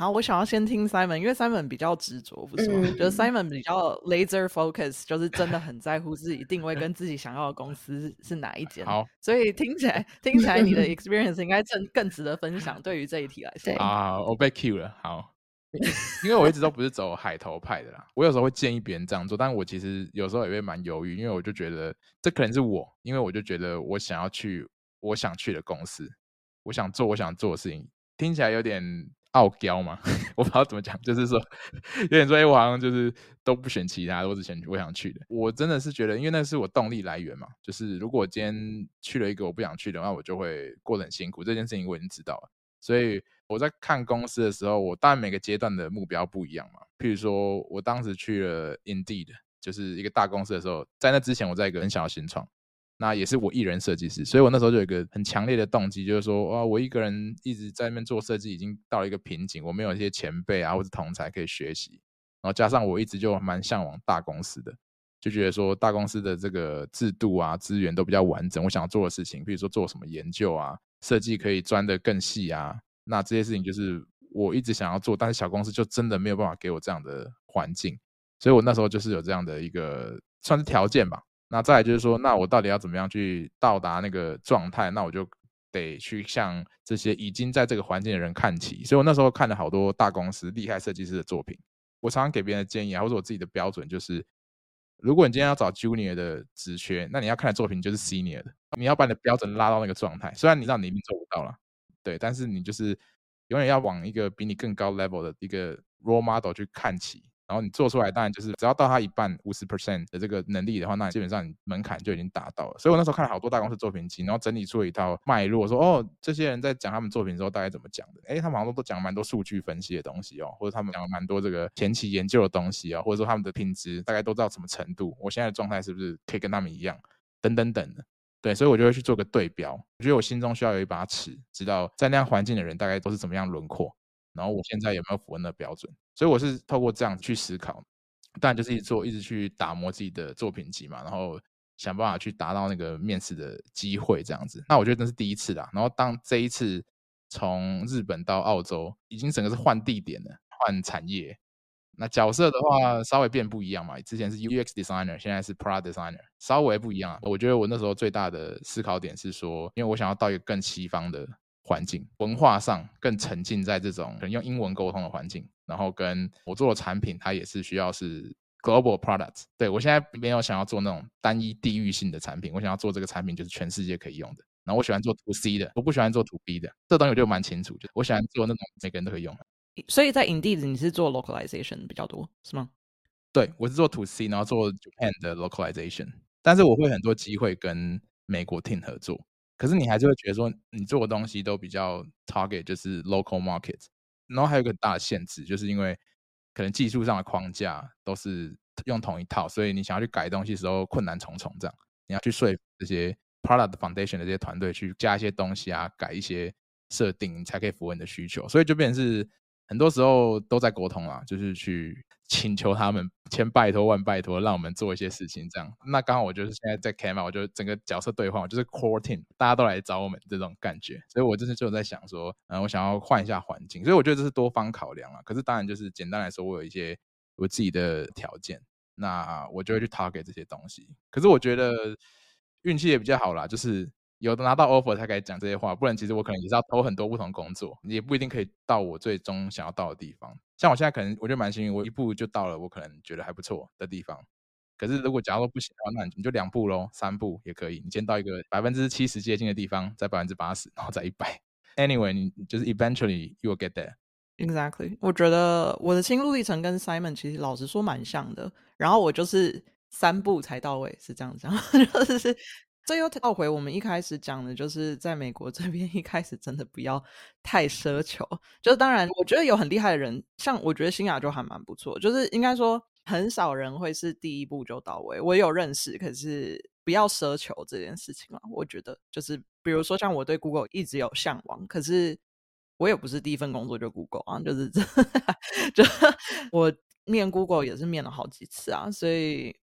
好，我想要先听 Simon，因为 Simon 比较执着，不是吗？嗯、就是 Simon 比较 laser focus，就是真的很在乎自己定位跟自己想要的公司是哪一间。好，所以听起来 听起来你的 experience 应该更更值得分享。对于这一题来说，啊，我被 cue 了，好。因为我一直都不是走海投派的啦，我有时候会建议别人这样做，但我其实有时候也会蛮犹豫，因为我就觉得这可能是我，因为我就觉得我想要去我想去的公司，我想做我想做的事情，听起来有点傲娇嘛，我不知道怎么讲，就是说有点说，哎，我好像就是都不选其他，我只选我想去的。我真的是觉得，因为那是我动力来源嘛，就是如果我今天去了一个我不想去的话，我就会过得很辛苦。这件事情我已经知道了，所以。我在看公司的时候，我当然每个阶段的目标不一样嘛。譬如说，我当时去了 Indeed，就是一个大公司的时候，在那之前我在一个很小的新创，那也是我一人设计师，所以我那时候就有一个很强烈的动机，就是说，哇，我一个人一直在那边做设计，已经到了一个瓶颈，我没有一些前辈啊或者同才可以学习，然后加上我一直就蛮向往大公司的，就觉得说大公司的这个制度啊资源都比较完整，我想做的事情，比如说做什么研究啊，设计可以钻得更细啊。那这些事情就是我一直想要做，但是小公司就真的没有办法给我这样的环境，所以我那时候就是有这样的一个算是条件吧。那再来就是说，那我到底要怎么样去到达那个状态？那我就得去向这些已经在这个环境的人看齐。所以我那时候看了好多大公司厉害设计师的作品。我常常给别人的建议啊，或者我自己的标准就是，如果你今天要找 Junior 的职缺，那你要看的作品就是 Senior 的，你要把你的标准拉到那个状态。虽然你知道你一定做不到了。对，但是你就是永远要往一个比你更高 level 的一个 role model 去看齐，然后你做出来，当然就是只要到他一半五十 percent 的这个能力的话，那你基本上你门槛就已经达到了。所以我那时候看了好多大公司作品集，然后整理出了一套脉络，说哦，这些人在讲他们作品的时候大概怎么讲的？哎，他们好像都讲蛮多数据分析的东西哦，或者他们讲了蛮多这个前期研究的东西、哦，或者说他们的品质大概都到什么程度？我现在的状态是不是可以跟他们一样？等等等的。对，所以我就会去做个对标。我觉得我心中需要有一把尺，知道在那样环境的人大概都是怎么样轮廓，然后我现在有没有符合那标准。所以我是透过这样去思考，当然就是一直做，一直去打磨自己的作品集嘛，然后想办法去达到那个面试的机会这样子。那我觉得那是第一次啦。然后当这一次从日本到澳洲，已经整个是换地点了，换产业。那角色的话稍微变不一样嘛，之前是 UX designer，现在是 Product designer，稍微不一样。我觉得我那时候最大的思考点是说，因为我想要到一个更西方的环境，文化上更沉浸在这种可能用英文沟通的环境，然后跟我做的产品，它也是需要是 global products。对，我现在没有想要做那种单一地域性的产品，我想要做这个产品就是全世界可以用的。然后我喜欢做 to C 的，我不喜欢做 to B 的。这东西我就蛮清楚，就我喜欢做那种每个人都可以用的。所以在 Indeed 你是做 localization 比较多是吗？对，我是做 To C，然后做 Japan 的 localization，但是我会很多机会跟美国 team 合作。可是你还是会觉得说，你做的东西都比较 target 就是 local market，然后还有一个很大的限制，就是因为可能技术上的框架都是用同一套，所以你想要去改东西的时候困难重重。这样你要去说服这些 product foundation 的这些团队去加一些东西啊，改一些设定，你才可以符合你的需求。所以就变成是。很多时候都在沟通啦，就是去请求他们千拜托万拜托，让我们做一些事情这样。那刚好我就是现在在 Came，我就整个角色对换，我就是 Core Team，大家都来找我们这种感觉。所以我就是就在想说，嗯，我想要换一下环境，所以我觉得这是多方考量啊。可是当然就是简单来说，我有一些我自己的条件，那我就会去 target 这些东西。可是我觉得运气也比较好啦，就是。有的拿到 offer 才可以讲这些话，不然其实我可能也是要投很多不同工作，也不一定可以到我最终想要到的地方。像我现在可能我觉得蛮幸运，我一步就到了我可能觉得还不错的地方。可是如果假如说不行的话，那你就两步喽，三步也可以。你先到一个百分之七十接近的地方，再百分之八十，然后再一百。Anyway，你就是 eventually you will get there。Exactly，我觉得我的心路历程跟 Simon 其实老实说蛮像的。然后我就是三步才到位，是这样讲，就是。这又套回我们一开始讲的，就是在美国这边 一开始真的不要太奢求。就是当然，我觉得有很厉害的人，像我觉得新亚就还蛮不错。就是应该说，很少人会是第一步就到位。我有认识，可是不要奢求这件事情嘛。我觉得就是，比如说像我对 Google 一直有向往，可是我也不是第一份工作就 Google 啊，就是这，就 我面 Google 也是面了好几次啊，所以。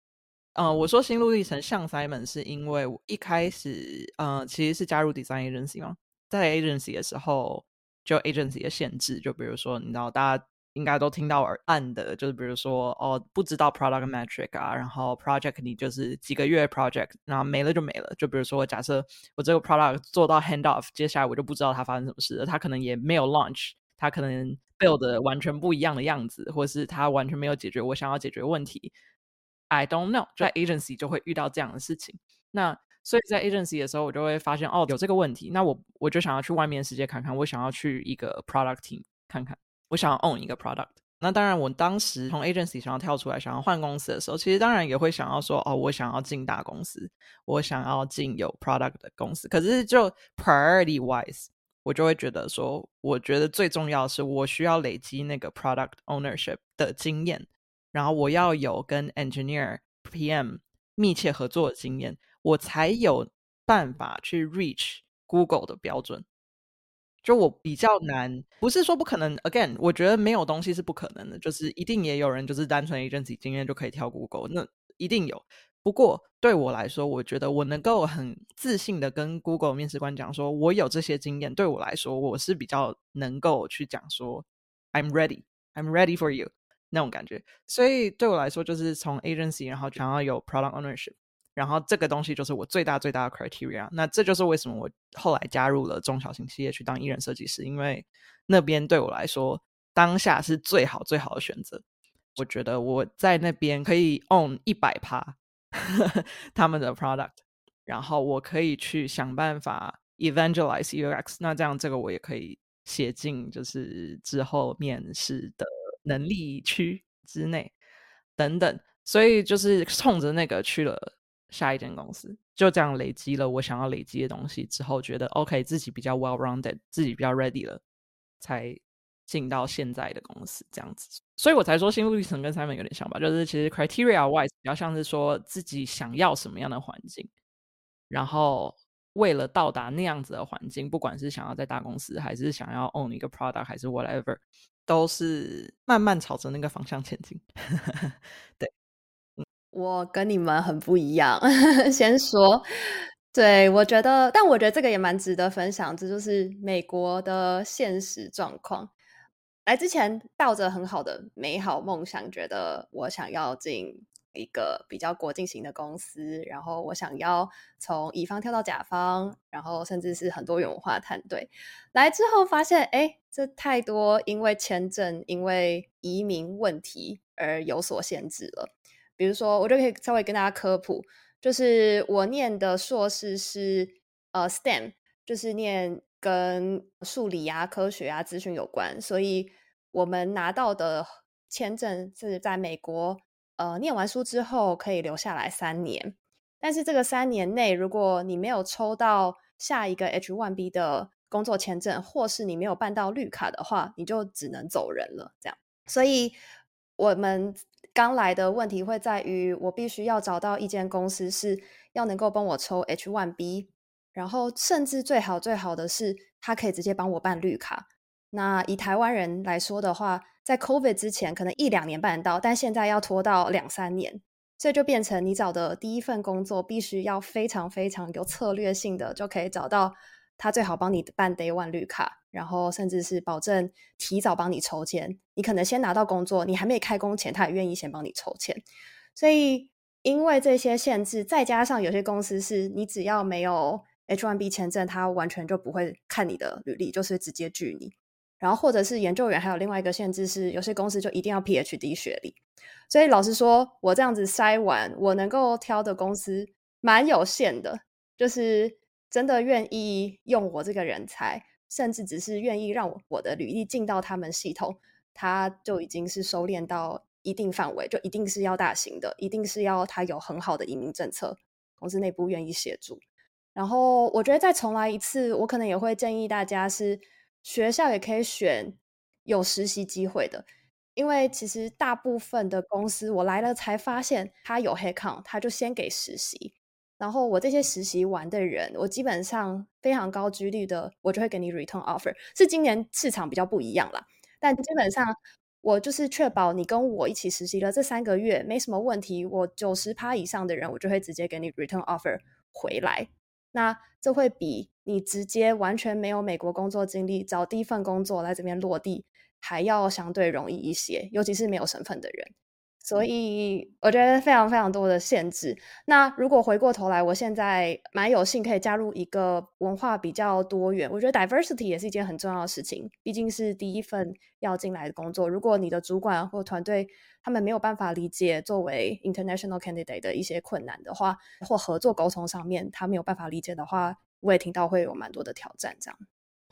嗯、呃，我说心路历程像 Simon，是因为我一开始，嗯、呃，其实是加入 design agency 嘛，在 agency 的时候，就 agency 的限制，就比如说，你知道，大家应该都听到耳岸的，就是比如说，哦，不知道 product metric 啊，然后 project 你就是几个月 project，然后没了就没了。就比如说，假设我这个 product 做到 hand off，接下来我就不知道它发生什么事了，它可能也没有 launch，它可能 build 完全不一样的样子，或是它完全没有解决我想要解决问题。I don't know，在 agency 就会遇到这样的事情。那所以在 agency 的时候，我就会发现哦，有这个问题。那我我就想要去外面世界看看，我想要去一个 product team 看看，我想要 own 一个 product。那当然，我当时从 agency 想要跳出来，想要换公司的时候，其实当然也会想要说哦，我想要进大公司，我想要进有 product 的公司。可是就 priority wise，我就会觉得说，我觉得最重要的是我需要累积那个 product ownership 的经验。然后我要有跟 engineer PM 密切合作的经验，我才有办法去 reach Google 的标准。就我比较难，不是说不可能。Again，我觉得没有东西是不可能的，就是一定也有人就是单纯一阵子经验就可以跳 Google，那一定有。不过对我来说，我觉得我能够很自信的跟 Google 面试官讲说，我有这些经验。对我来说，我是比较能够去讲说，I'm ready，I'm ready for you。那种感觉，所以对我来说，就是从 agency，然后想要有 product ownership，然后这个东西就是我最大最大的 criteria。那这就是为什么我后来加入了中小型企业去当艺人设计师，因为那边对我来说当下是最好最好的选择。我觉得我在那边可以 own 一百趴 他们的 product，然后我可以去想办法 evangelize UX。那这样这个我也可以写进就是之后面试的。能力区之内，等等，所以就是冲着那个去了下一间公司，就这样累积了我想要累积的东西之后，觉得 OK，自己比较 well rounded，自己比较 ready 了，才进到现在的公司这样子。所以我才说心路历程跟 Simon 有点像吧，就是其实 criteria wise 比较像是说自己想要什么样的环境，然后为了到达那样子的环境，不管是想要在大公司，还是想要 own 一个 product，还是 whatever。都是慢慢朝着那个方向前进。对，我跟你们很不一样。先说，对，我觉得，但我觉得这个也蛮值得分享。这就是美国的现实状况。来之前抱着很好的美好梦想，觉得我想要进。一个比较国际型的公司，然后我想要从乙方跳到甲方，然后甚至是很多元文化团队来之后，发现哎，这太多因为签证、因为移民问题而有所限制了。比如说，我就可以稍微跟大家科普，就是我念的硕士是呃 STEM，就是念跟数理啊、科学啊、资讯有关，所以我们拿到的签证是在美国。呃，念完书之后可以留下来三年，但是这个三年内，如果你没有抽到下一个 H one B 的工作签证，或是你没有办到绿卡的话，你就只能走人了。这样，所以我们刚来的问题会在于，我必须要找到一间公司是要能够帮我抽 H one B，然后甚至最好最好的是，他可以直接帮我办绿卡。那以台湾人来说的话，在 COVID 之前可能一两年办得到，但现在要拖到两三年，所以就变成你找的第一份工作必须要非常非常有策略性的，就可以找到他最好帮你办 Day One 绿卡，然后甚至是保证提早帮你抽签。你可能先拿到工作，你还没开工前，他也愿意先帮你抽签。所以因为这些限制，再加上有些公司是你只要没有 H1B 签证，他完全就不会看你的履历，就是直接拒你。然后或者是研究员，还有另外一个限制是，有些公司就一定要 PhD 学历。所以老实说，我这样子筛完，我能够挑的公司蛮有限的，就是真的愿意用我这个人才，甚至只是愿意让我我的履历进到他们系统，他就已经是收敛到一定范围，就一定是要大型的，一定是要他有很好的移民政策，公司内部愿意协助。然后我觉得再重来一次，我可能也会建议大家是。学校也可以选有实习机会的，因为其实大部分的公司，我来了才发现他有 headcount，他就先给实习。然后我这些实习完的人，我基本上非常高几率的，我就会给你 return offer。是今年市场比较不一样啦，但基本上我就是确保你跟我一起实习了这三个月没什么问题，我九十趴以上的人，我就会直接给你 return offer 回来。那这会比你直接完全没有美国工作经历，找第一份工作来这边落地还要相对容易一些，尤其是没有身份的人。所以我觉得非常非常多的限制。那如果回过头来，我现在蛮有幸可以加入一个文化比较多元，我觉得 diversity 也是一件很重要的事情。毕竟是第一份要进来的工作，如果你的主管或团队他们没有办法理解作为 international candidate 的一些困难的话，或合作沟通上面他没有办法理解的话，我也听到会有蛮多的挑战。这样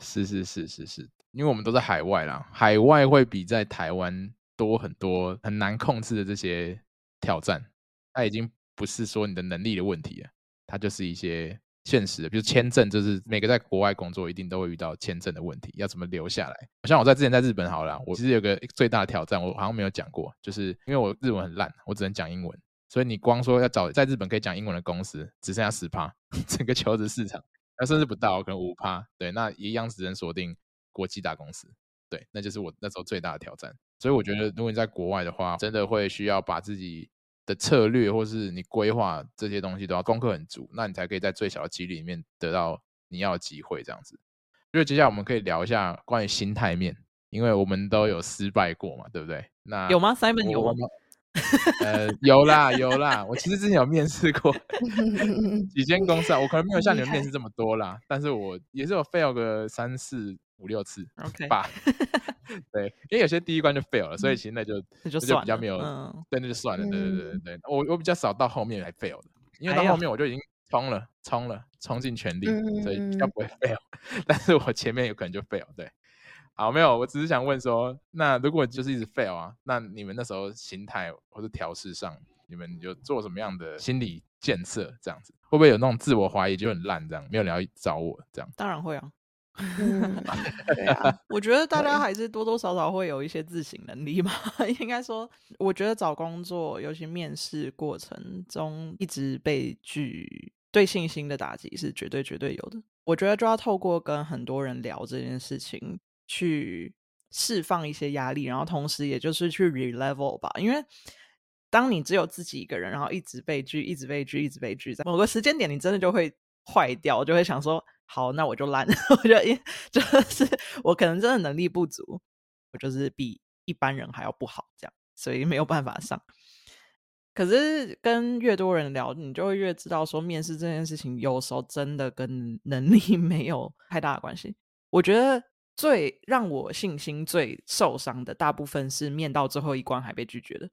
是是是是是，因为我们都在海外啦，海外会比在台湾。多很多很难控制的这些挑战，它已经不是说你的能力的问题了，它就是一些现实的，比如签证，就是每个在国外工作一定都会遇到签证的问题，要怎么留下来？像我在之前在日本好了，我其实有个最大的挑战，我好像没有讲过，就是因为我日文很烂，我只能讲英文，所以你光说要找在日本可以讲英文的公司，只剩下十趴，整个求职市场，那甚至不到，可能五趴，对，那一样只能锁定国际大公司，对，那就是我那时候最大的挑战。所以我觉得，如果你在国外的话，真的会需要把自己的策略或是你规划这些东西都要功课很足，那你才可以在最小的几率里面得到你要的机会。这样子，所以接下来我们可以聊一下关于心态面，因为我们都有失败过嘛，对不对？那有吗？Simon 有吗？呃，有啦，有啦。我其实之前有面试过 几间公司啊，我可能没有像你们面试这么多啦，但是我也是有 fail 个三四五六次，OK 吧。对，因为有些第一关就 fail 了，所以其实那就那就，就比较没有，嗯、对，那就算了。对对对对对，我我比较少到后面来 fail 的，因为到后面我就已经冲了，冲了，冲尽全力，所以比较不会 fail。但是我前面有可能就 fail。对，好，没有，我只是想问说，那如果就是一直 fail 啊，那你们那时候心态或者调试上，你们就做什么样的心理建设？这样子会不会有那种自我怀疑就很烂这样，没有人要找我这样？当然会啊。嗯，对啊，我觉得大家还是多多少少会有一些自省能力嘛。应该说，我觉得找工作，尤其面试过程中一直被拒，对信心的打击是绝对绝对有的。我觉得就要透过跟很多人聊这件事情，去释放一些压力，然后同时也就是去 re-level 吧。因为当你只有自己一个人，然后一直被拒，一直被拒，一直被拒，在某个时间点，你真的就会坏掉，就会想说。好，那我就烂。我就因，就是我可能真的能力不足，我就是比一般人还要不好，这样，所以没有办法上。可是跟越多人聊，你就会越知道，说面试这件事情有时候真的跟能力 没有太大的关系。我觉得最让我信心最受伤的，大部分是面到最后一关还被拒绝的，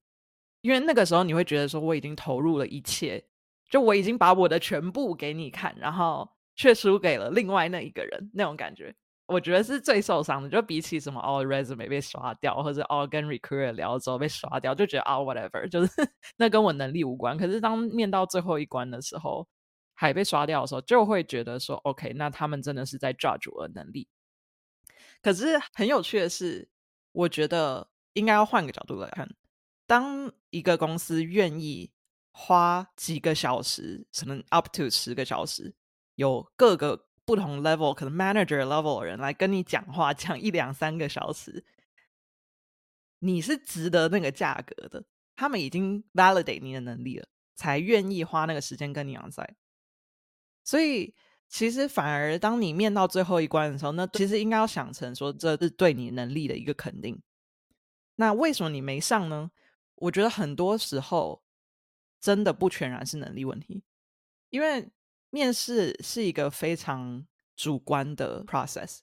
因为那个时候你会觉得说，我已经投入了一切，就我已经把我的全部给你看，然后。却输给了另外那一个人，那种感觉我觉得是最受伤的，就比起什么哦 resume 被刷掉，或者哦跟 recruiter 聊之后被刷掉，就觉得啊、whatever，就是 那跟我能力无关。可是当面到最后一关的时候，还被刷掉的时候，就会觉得说 OK，那他们真的是在 judge 我的能力。可是很有趣的是，我觉得应该要换个角度来看，当一个公司愿意花几个小时，可能 up to 十个小时，有各个。不同 level 可能 manager level 的人来跟你讲话，讲一两三个小时，你是值得那个价格的。他们已经 validate 你的能力了，才愿意花那个时间跟你 on site。所以其实反而当你面到最后一关的时候，那其实应该要想成说，这是对你能力的一个肯定。那为什么你没上呢？我觉得很多时候真的不全然是能力问题，因为。面试是一个非常主观的 process，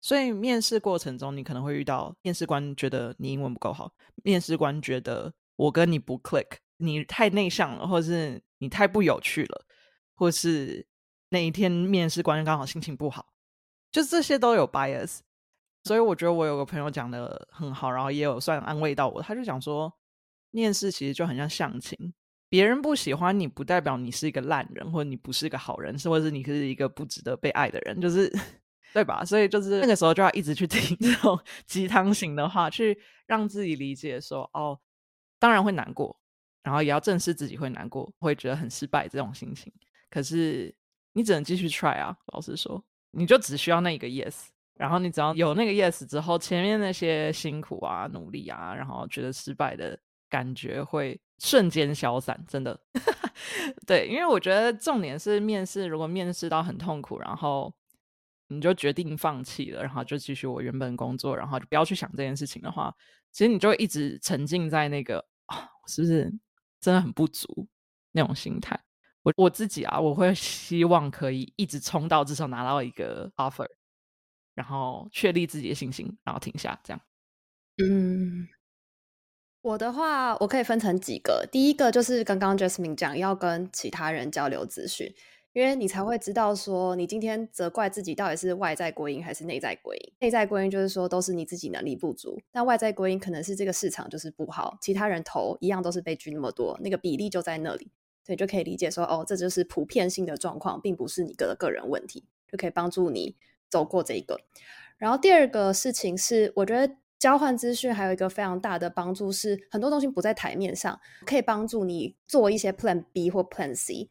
所以面试过程中，你可能会遇到面试官觉得你英文不够好，面试官觉得我跟你不 click，你太内向了，或者是你太不有趣了，或是那一天面试官刚好心情不好，就这些都有 bias。所以我觉得我有个朋友讲得很好，然后也有算安慰到我，他就讲说，面试其实就很像相亲。别人不喜欢你，不代表你是一个烂人，或者你不是一个好人，是或者是你是一个不值得被爱的人，就是 对吧？所以就是那个时候就要一直去听 这种鸡汤型的话，去让自己理解说，哦，当然会难过，然后也要正视自己会难过，会觉得很失败这种心情。可是你只能继续 try 啊，老实说，你就只需要那一个 yes，然后你只要有那个 yes 之后，前面那些辛苦啊、努力啊，然后觉得失败的感觉会。瞬间消散，真的，对，因为我觉得重点是面试，如果面试到很痛苦，然后你就决定放弃了，然后就继续我原本工作，然后就不要去想这件事情的话，其实你就一直沉浸在那个啊，是不是真的很不足那种心态？我我自己啊，我会希望可以一直冲到至少拿到一个 offer，然后确立自己的信心，然后停下，这样，嗯。我的话，我可以分成几个。第一个就是刚刚 Jasmine 讲，要跟其他人交流资讯，因为你才会知道说，你今天责怪自己到底是外在归因还是内在归因。内在归因就是说，都是你自己能力不足；但外在归因可能是这个市场就是不好，其他人投一样都是被拒那么多，那个比例就在那里，所以就可以理解说，哦，这就是普遍性的状况，并不是你个个人问题，就可以帮助你走过这一个。然后第二个事情是，我觉得。交换资讯还有一个非常大的帮助是，很多东西不在台面上，可以帮助你做一些 Plan B 或 Plan C。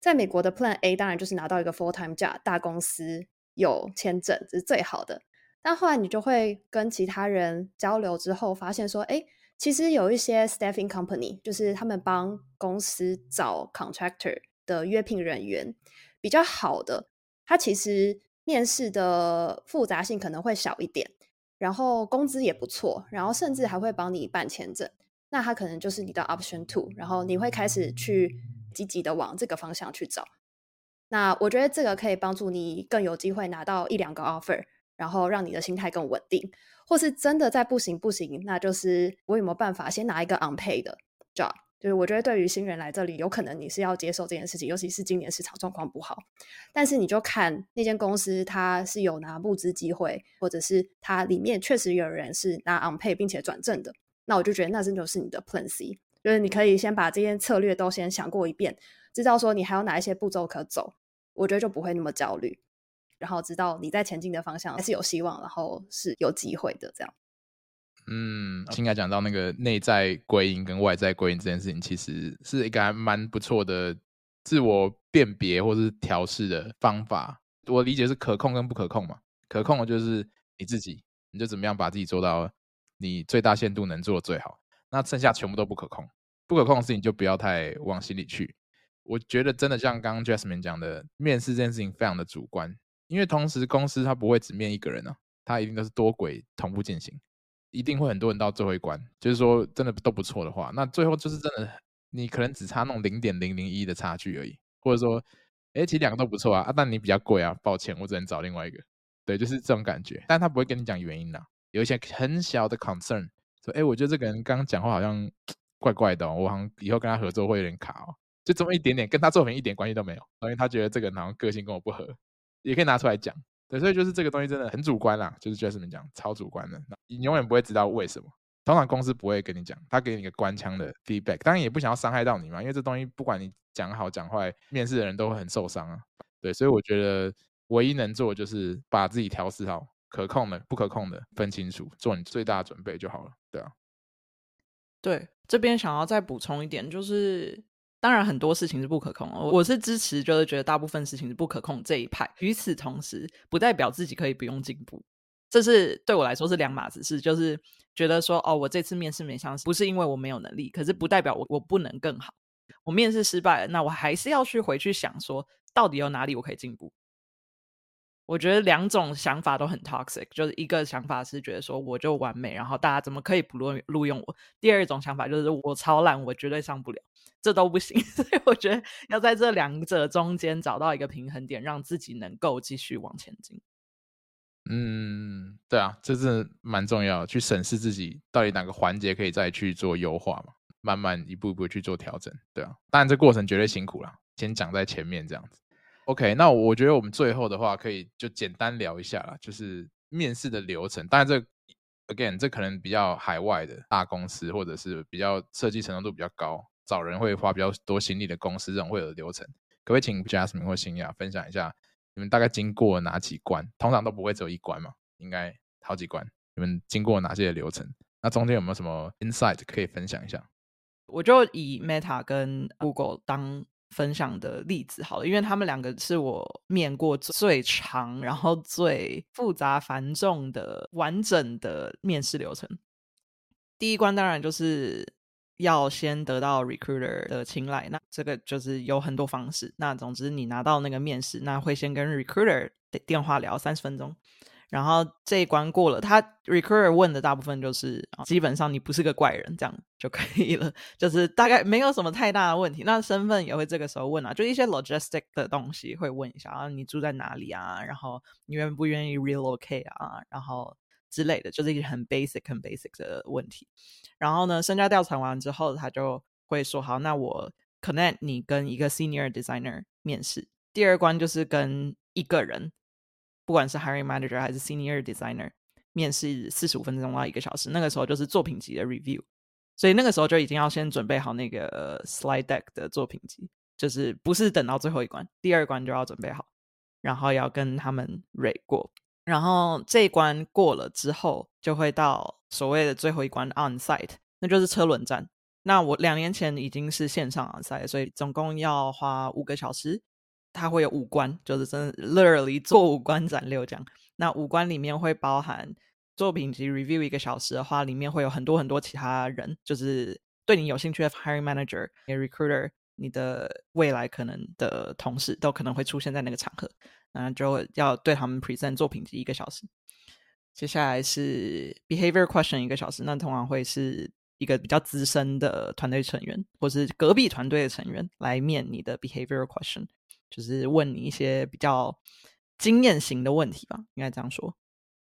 在美国的 Plan A 当然就是拿到一个 full time job，大公司有签证，这是最好的。但后来你就会跟其他人交流之后，发现说，哎，其实有一些 staffing company，就是他们帮公司找 contractor 的约聘人员比较好的，他其实面试的复杂性可能会小一点。然后工资也不错，然后甚至还会帮你办签证，那他可能就是你的 option two，然后你会开始去积极的往这个方向去找。那我觉得这个可以帮助你更有机会拿到一两个 offer，然后让你的心态更稳定。或是真的再不行不行，那就是我有没有办法先拿一个 unpaid 的 job。就是我觉得对于新人来这里，有可能你是要接受这件事情，尤其是今年市场状况不好。但是你就看那间公司，它是有拿募资机会，或者是它里面确实有人是拿 unpaid 并且转正的，那我就觉得那真的是你的 Plan C，就是你可以先把这些策略都先想过一遍，知道说你还有哪一些步骤可走，我觉得就不会那么焦虑，然后知道你在前进的方向还是有希望，然后是有机会的这样。嗯，应该讲到那个内在归因跟外在归因这件事情，其实是一个还蛮不错的自我辨别或是调试的方法。我理解是可控跟不可控嘛。可控的就是你自己，你就怎么样把自己做到你最大限度能做的最好。那剩下全部都不可控，不可控的事情就不要太往心里去。我觉得真的像刚刚 Jasmine 讲的，面试这件事情非常的主观，因为同时公司它不会只面一个人啊，它一定都是多轨同步进行。一定会很多人到最后一关，就是说真的都不错的话，那最后就是真的，你可能只差那种零点零零一的差距而已，或者说，哎，其实两个都不错啊，啊，但你比较贵啊，抱歉，我只能找另外一个，对，就是这种感觉，但他不会跟你讲原因呐，有一些很小的 concern，说，哎，我觉得这个人刚刚讲话好像怪怪的哦，我好像以后跟他合作会有点卡哦，就这么一点点，跟他作品一点关系都没有，因为他觉得这个人好像个性跟我不合，也可以拿出来讲，对，所以就是这个东西真的很主观啦，就是 Jasmine 讲超主观的，你永远不会知道为什么。通常公司不会跟你讲，他给你一个官腔的 feedback，当然也不想要伤害到你嘛，因为这东西不管你讲好讲坏，面试的人都会很受伤啊。对，所以我觉得唯一能做就是把自己调试好，可控的、不可控的分清楚，做你最大的准备就好了。对啊，对，这边想要再补充一点，就是当然很多事情是不可控，我是支持，就是觉得大部分事情是不可控这一派。与此同时，不代表自己可以不用进步，这是对我来说是两码子事。就是觉得说，哦，我这次面试没上，不是因为我没有能力，可是不代表我我不能更好。我面试失败了，那我还是要去回去想说。到底有哪里我可以进步？我觉得两种想法都很 toxic，就是一个想法是觉得说我就完美，然后大家怎么可以不录录用我？第二种想法就是我超烂，我绝对上不了，这都不行。所以我觉得要在这两者中间找到一个平衡点，让自己能够继续往前进。嗯，对啊，这是蛮重要的，去审视自己到底哪个环节可以再去做优化嘛，慢慢一步一步去做调整。对啊，当然这过程绝对辛苦啦，先讲在前面这样子。OK，那我觉得我们最后的话可以就简单聊一下啦，就是面试的流程。当然，这 again 这可能比较海外的大公司，或者是比较设计程度比较高，找人会花比较多心力的公司，这种会有的流程。可不可以请 Jasmine 或新雅分享一下，你们大概经过哪几关？通常都不会只有一关嘛，应该好几关。你们经过哪些流程？那中间有没有什么 insight 可以分享一下？我就以 Meta 跟 Google 当。分享的例子好了，因为他们两个是我面过最长，然后最复杂繁重的完整的面试流程。第一关当然就是要先得到 recruiter 的青睐，那这个就是有很多方式。那总之你拿到那个面试，那会先跟 recruiter 电话聊三十分钟。然后这一关过了，他 recruiter 问的大部分就是，基本上你不是个怪人，这样就可以了，就是大概没有什么太大的问题。那身份也会这个时候问啊，就一些 logistic 的东西会问一下啊，你住在哪里啊？然后你愿不愿意 relocate 啊？然后之类的，就是一些很 basic 很 basic 的问题。然后呢，身家调查完之后，他就会说好，那我 connect 你跟一个 senior designer 面试。第二关就是跟一个人。不管是 hiring manager 还是 senior designer，面试四十五分钟到一个小时，那个时候就是作品集的 review，所以那个时候就已经要先准备好那个 slide deck 的作品集，就是不是等到最后一关，第二关就要准备好，然后要跟他们 rate 过，然后这一关过了之后，就会到所谓的最后一关 on site，那就是车轮战。那我两年前已经是线上 on site，所以总共要花五个小时。它会有五关，就是真的 literally 做五关斩六将。那五关里面会包含作品集 review 一个小时的话，里面会有很多很多其他人，就是对你有兴趣的 hiring manager、recruiter、你的未来可能的同事都可能会出现在那个场合，那就要对他们 present 作品集一个小时。接下来是 behavior question 一个小时，那通常会是一个比较资深的团队成员，或是隔壁团队的成员来面你的 behavior question。就是问你一些比较经验型的问题吧，应该这样说。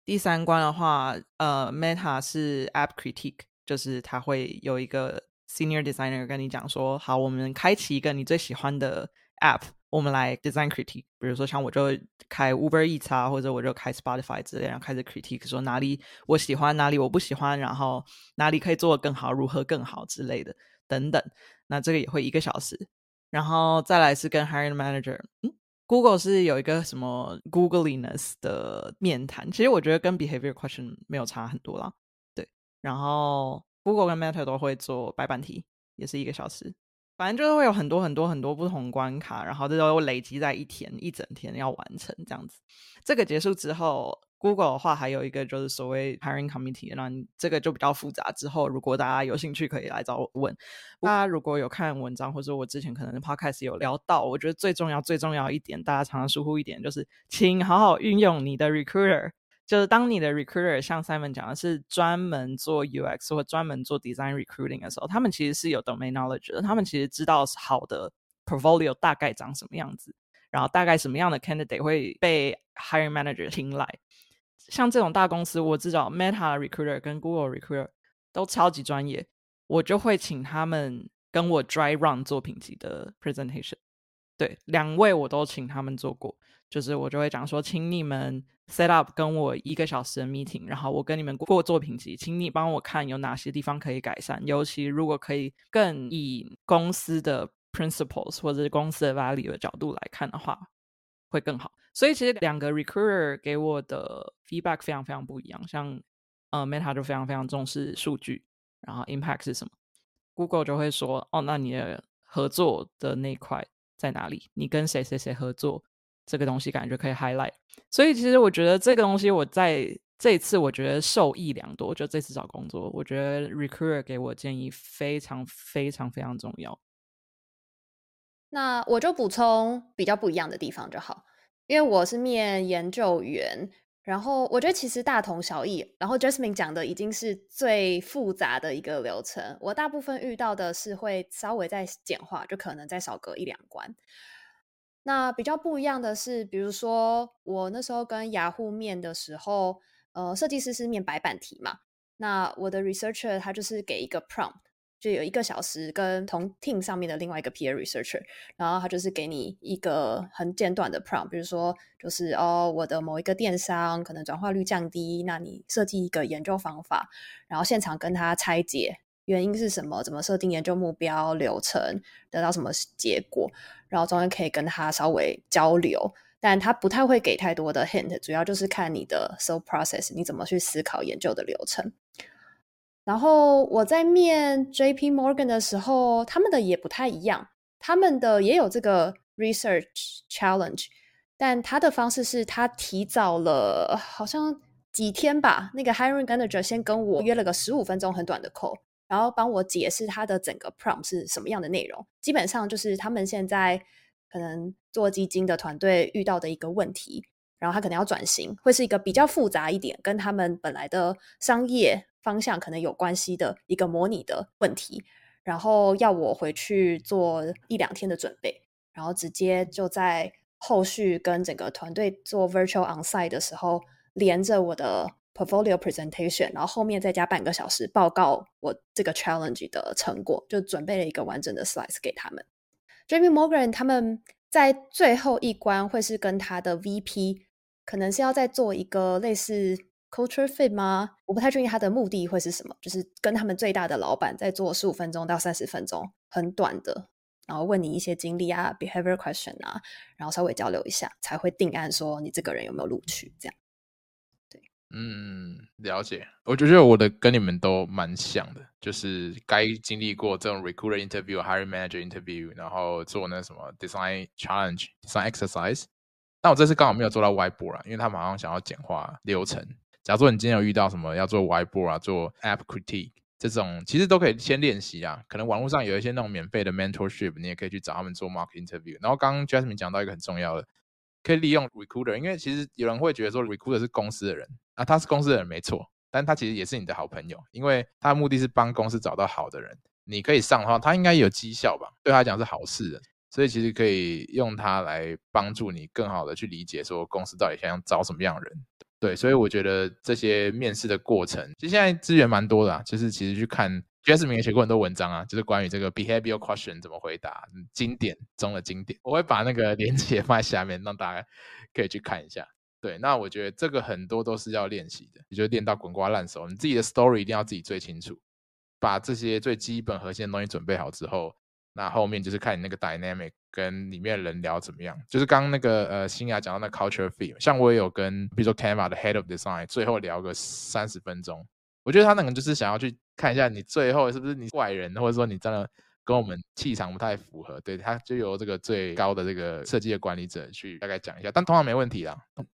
第三关的话，呃，Meta 是 App Critique，就是他会有一个 Senior Designer 跟你讲说，好，我们开启一个你最喜欢的 App，我们来 Design Critique。比如说像我就开 Uber Eats 啊，或者我就开 Spotify 之类，然后开始 Critique 说哪里我喜欢，哪里我不喜欢，然后哪里可以做得更好，如何更好之类的等等。那这个也会一个小时。然后再来是跟 hiring manager，嗯，Google 是有一个什么 Googliness 的面谈，其实我觉得跟 behavior question 没有差很多啦，对。然后 Google 跟 Meta 都会做白板题，也是一个小时，反正就是会有很多很多很多不同关卡，然后这都累积在一天一整天要完成这样子。这个结束之后。Google 的话还有一个就是所谓 hiring committee，那这个就比较复杂。之后如果大家有兴趣，可以来找我问。大家如果有看文章，或者我之前可能 podcast 有聊到，我觉得最重要、最重要一点，大家常常疏忽一点，就是请好好运用你的 recruiter。就是当你的 recruiter 像 Simon 讲的是专门做 UX 或专门做 design recruiting 的时候，他们其实是有 domain knowledge 的，他们其实知道好的 portfolio 大概长什么样子，然后大概什么样的 candidate 会被 hiring manager 青睐。像这种大公司，我知道 Meta Recruiter 跟 Google Recruiter 都超级专业，我就会请他们跟我 dry run 作品集的 presentation，对，两位我都请他们做过，就是我就会讲说，请你们 set up 跟我一个小时的 meeting，然后我跟你们过作品集，请你帮我看有哪些地方可以改善，尤其如果可以更以公司的 principles 或者是公司的 value 的角度来看的话，会更好。所以其实两个 recruiter 给我的 feedback 非常非常不一样，像呃 Meta 就非常非常重视数据，然后 impact 是什么，Google 就会说，哦，那你的合作的那块在哪里？你跟谁谁谁合作，这个东西感觉可以 highlight。所以其实我觉得这个东西我在这次我觉得受益良多。就这次找工作，我觉得 recruiter 给我建议非常非常非常重要。那我就补充比较不一样的地方就好，因为我是面研究员。然后我觉得其实大同小异。然后 Jasmine 讲的已经是最复杂的一个流程，我大部分遇到的是会稍微再简化，就可能再少隔一两关。那比较不一样的是，比如说我那时候跟雅虎面的时候，呃，设计师是面白板题嘛，那我的 researcher 他就是给一个 prompt。就有一个小时跟同 team 上面的另外一个 peer researcher，然后他就是给你一个很简短的 prompt，比如说就是哦，我的某一个电商可能转化率降低，那你设计一个研究方法，然后现场跟他拆解原因是什么，怎么设定研究目标流程，得到什么结果，然后中间可以跟他稍微交流，但他不太会给太多的 hint，主要就是看你的 So process，你怎么去思考研究的流程。然后我在面 JP Morgan 的时候，他们的也不太一样，他们的也有这个 research challenge，但他的方式是他提早了好像几天吧，那个 hiring manager 先跟我约了个十五分钟很短的 call，然后帮我解释他的整个 prompt 是什么样的内容，基本上就是他们现在可能做基金的团队遇到的一个问题，然后他可能要转型，会是一个比较复杂一点，跟他们本来的商业。方向可能有关系的一个模拟的问题，然后要我回去做一两天的准备，然后直接就在后续跟整个团队做 virtual onsite 的时候，连着我的 portfolio presentation，然后后面再加半个小时报告我这个 challenge 的成果，就准备了一个完整的 slides 给他们。JP Morgan 他们在最后一关会是跟他的 VP，可能是要再做一个类似。Culture fit 吗？我不太确定他的目的会是什么，就是跟他们最大的老板在做十五分钟到三十分钟，很短的，然后问你一些经历啊，behavior question 啊，然后稍微交流一下，才会定案说你这个人有没有录取。这样，对，嗯，了解。我觉得我的跟你们都蛮像的，就是该经历过这种 recruiter interview、hiring manager interview，然后做那什么 design challenge、design exercise。但我这次刚好没有做到 whiteboard，因为他们好像想要简化流程。假如说你今天有遇到什么要做 weibo 啊，做 app critique 这种，其实都可以先练习啊。可能网络上有一些那种免费的 mentorship，你也可以去找他们做 mock interview。然后刚刚 Jasmine 讲到一个很重要的，可以利用 recruiter，因为其实有人会觉得说 recruiter 是公司的人啊，他是公司的人没错，但他其实也是你的好朋友，因为他的目的是帮公司找到好的人。你可以上的话，他应该有绩效吧？对他讲是好事的，所以其实可以用它来帮助你更好的去理解说公司到底想要找什么样的人。对，所以我觉得这些面试的过程，其实现在资源蛮多的啊。就是其实去看，Jasmine 也写过很多文章啊，就是关于这个 behavioral question 怎么回答，经典中的经典。我会把那个链接放在下面，让大家可以去看一下。对，那我觉得这个很多都是要练习的，也就练到滚瓜烂熟。你自己的 story 一定要自己最清楚，把这些最基本核心的东西准备好之后，那后面就是看你那个 dynamic。跟里面的人聊怎么样？就是刚刚那个呃，新雅讲到那 culture fit，像我也有跟，比如说 Canva 的 head of design，最后聊个三十分钟。我觉得他可能就是想要去看一下你最后是不是你怪人，或者说你真的跟我们气场不太符合。对，他就由这个最高的这个设计的管理者去大概讲一下，但通常没问题啦。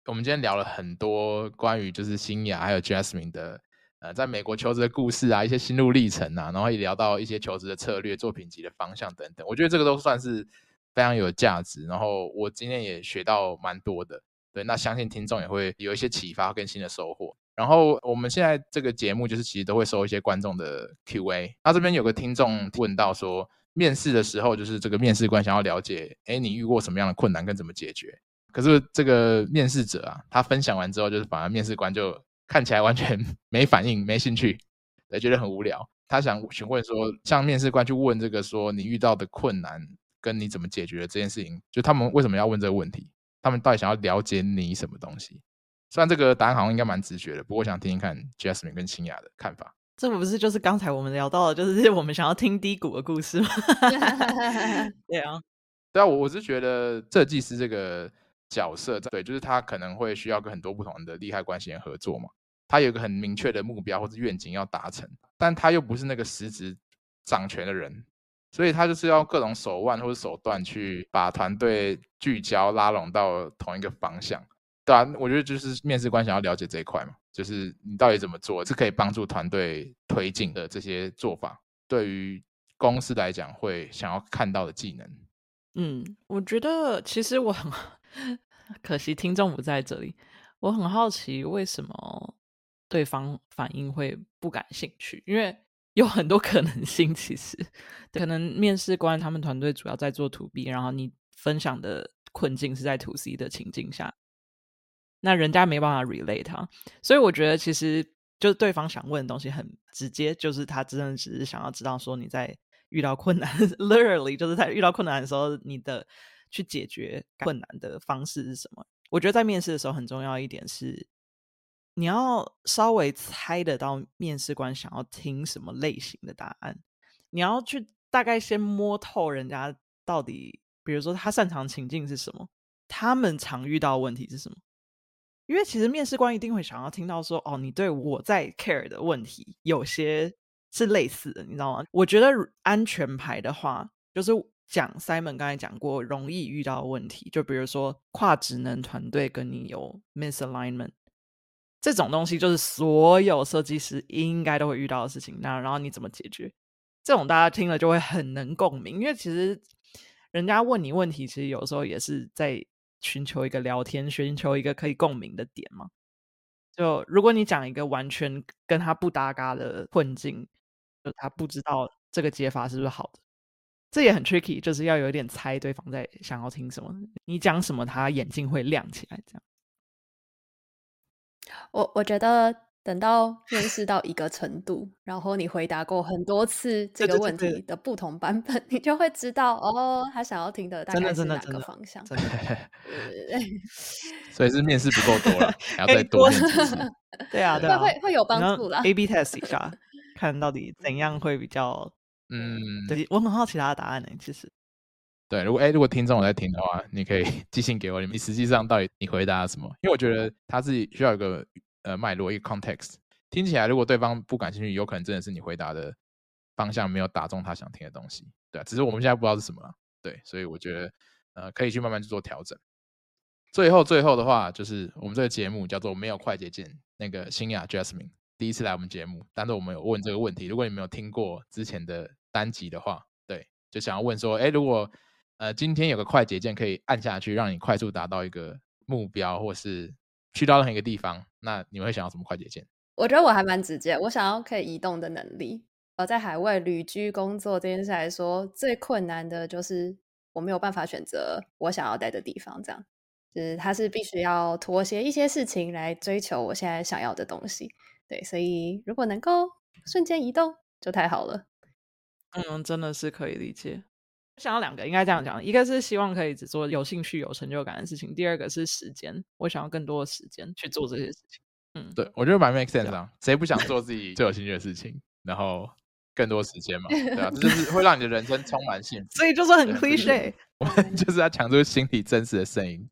我们今天聊了很多关于就是新雅还有 Jasmine 的呃，在美国求职的故事啊，一些心路历程啊，然后也聊到一些求职的策略、作品集的方向等等。我觉得这个都算是。非常有价值，然后我今天也学到蛮多的，对，那相信听众也会有一些启发跟新的收获。然后我们现在这个节目就是其实都会收一些观众的 Q&A，那这边有个听众问到说，面试的时候就是这个面试官想要了解，哎，你遇过什么样的困难跟怎么解决？可是这个面试者啊，他分享完之后，就是反而面试官就看起来完全没反应、没兴趣，也 觉得很无聊。他想询问说，像面试官去问这个说你遇到的困难。跟你怎么解决这件事情，就他们为什么要问这个问题，他们到底想要了解你什么东西？虽然这个答案好像应该蛮直觉的，不过我想听听看 Jasmine 跟清雅的看法。这不是就是刚才我们聊到的，就是我们想要听低谷的故事吗？对啊，对啊，我我是觉得设计师这个角色，对，就是他可能会需要跟很多不同的利害关系人合作嘛。他有一个很明确的目标或者愿景要达成，但他又不是那个实质掌权的人，所以他就是要各种手腕或者手段去把团队聚焦拉拢到同一个方向。对啊，我觉得就是面试官想要了解这一块嘛，就是你到底怎么做是可以帮助团队推进的这些做法，对于公司来讲会想要看到的技能。嗯，我觉得其实我很 可惜听众不在这里，我很好奇为什么对方反应会不感兴趣，因为有很多可能性，其实可能面试官他们团队主要在做 To B，然后你分享的困境是在 To C 的情境下。那人家没办法 relate 他，所以我觉得其实就是对方想问的东西很直接，就是他真的只是想要知道说你在遇到困难，literally 就是在遇到困难的时候，你的去解决困难的方式是什么？我觉得在面试的时候很重要一点是，你要稍微猜得到面试官想要听什么类型的答案，你要去大概先摸透人家到底，比如说他擅长情境是什么，他们常遇到问题是什么。因为其实面试官一定会想要听到说，哦，你对我在 care 的问题有些是类似的，你知道吗？我觉得安全牌的话，就是讲 Simon 刚才讲过容易遇到的问题，就比如说跨职能团队跟你有 misalignment 这种东西，就是所有设计师应该都会遇到的事情。那然后你怎么解决？这种大家听了就会很能共鸣，因为其实人家问你问题，其实有时候也是在。寻求一个聊天，寻求一个可以共鸣的点嘛。就如果你讲一个完全跟他不搭嘎的困境，就他不知道这个解法是不是好的，这也很 tricky，就是要有一点猜对方在想要听什么。你讲什么，他眼睛会亮起来。这样，我我觉得。等到面试到一个程度，然后你回答过很多次这个问题的不同版本，你就会知道哦，他想要听的大概是哪个方向。真的，真的，真的所以是面试不够多了，还要再多面几次。对啊，对啊，会会有帮助啦。A/B test 一下，看到底怎样会比较嗯。对，我很好奇他的答案呢。其实，对，如果哎，如果听众有在听的话，你可以 寄信给我。你实际上到底你回答了什么？因为我觉得他自己需要一个。呃，脉络一个 context 听起来，如果对方不感兴趣，有可能真的是你回答的方向没有打中他想听的东西，对啊，只是我们现在不知道是什么了，对，所以我觉得呃可以去慢慢去做调整。最后最后的话，就是我们这个节目叫做没有快捷键，那个新雅 Jasmine 第一次来我们节目，但是我们有问这个问题，如果你没有听过之前的单集的话，对，就想要问说，哎，如果呃今天有个快捷键可以按下去，让你快速达到一个目标，或是去到任何一个地方。那你会想要什么快捷键？我觉得我还蛮直接，我想要可以移动的能力。而在海外旅居工作这件事来说，最困难的就是我没有办法选择我想要待的地方，这样就是他是必须要妥协一些事情来追求我现在想要的东西。对，所以如果能够瞬间移动，就太好了。嗯，真的是可以理解。想要两个，应该这样讲：一个是希望可以只做有兴趣、有成就感的事情；第二个是时间，我想要更多的时间去做这些事情。嗯，对，我觉得蛮 make sense 啊。谁不想做自己最有兴趣的事情，然后更多时间嘛？对啊，这就是会让你的人生充满幸福。所以就是很 cliche，我们就是要抢出心里真实的声音，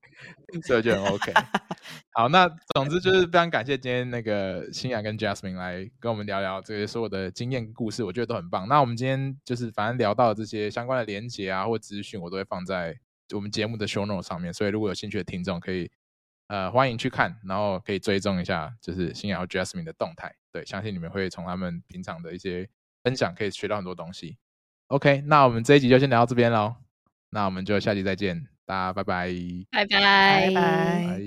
所以就很 OK。好，那总之就是非常感谢今天那个新雅跟 Jasmine 来跟我们聊聊这些所有的经验故事，我觉得都很棒。那我们今天就是反正聊到这些相关的连结啊或资讯，我都会放在我们节目的 show note 上面，所以如果有兴趣的听众可以呃欢迎去看，然后可以追踪一下就是新雅和 Jasmine 的动态。对，相信你们会从他们平常的一些分享可以学到很多东西。OK，那我们这一集就先聊到这边喽，那我们就下期再见，大家拜拜，拜拜，拜拜。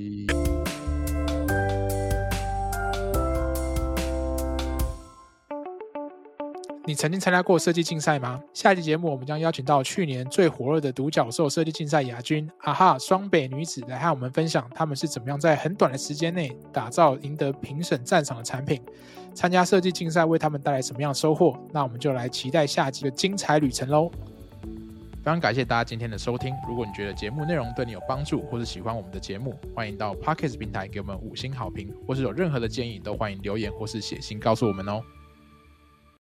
你曾经参加过设计竞赛吗？下一期节目，我们将邀请到去年最火热的独角兽设计竞赛亚军啊哈双北女子来和我们分享，他们是怎么样在很短的时间内打造赢得评审赞赏的产品。参加设计竞赛为他们带来什么样的收获？那我们就来期待下集的精彩旅程喽！非常感谢大家今天的收听。如果你觉得节目内容对你有帮助，或是喜欢我们的节目，欢迎到 Pocket 平台给我们五星好评，或是有任何的建议，都欢迎留言或是写信告诉我们哦。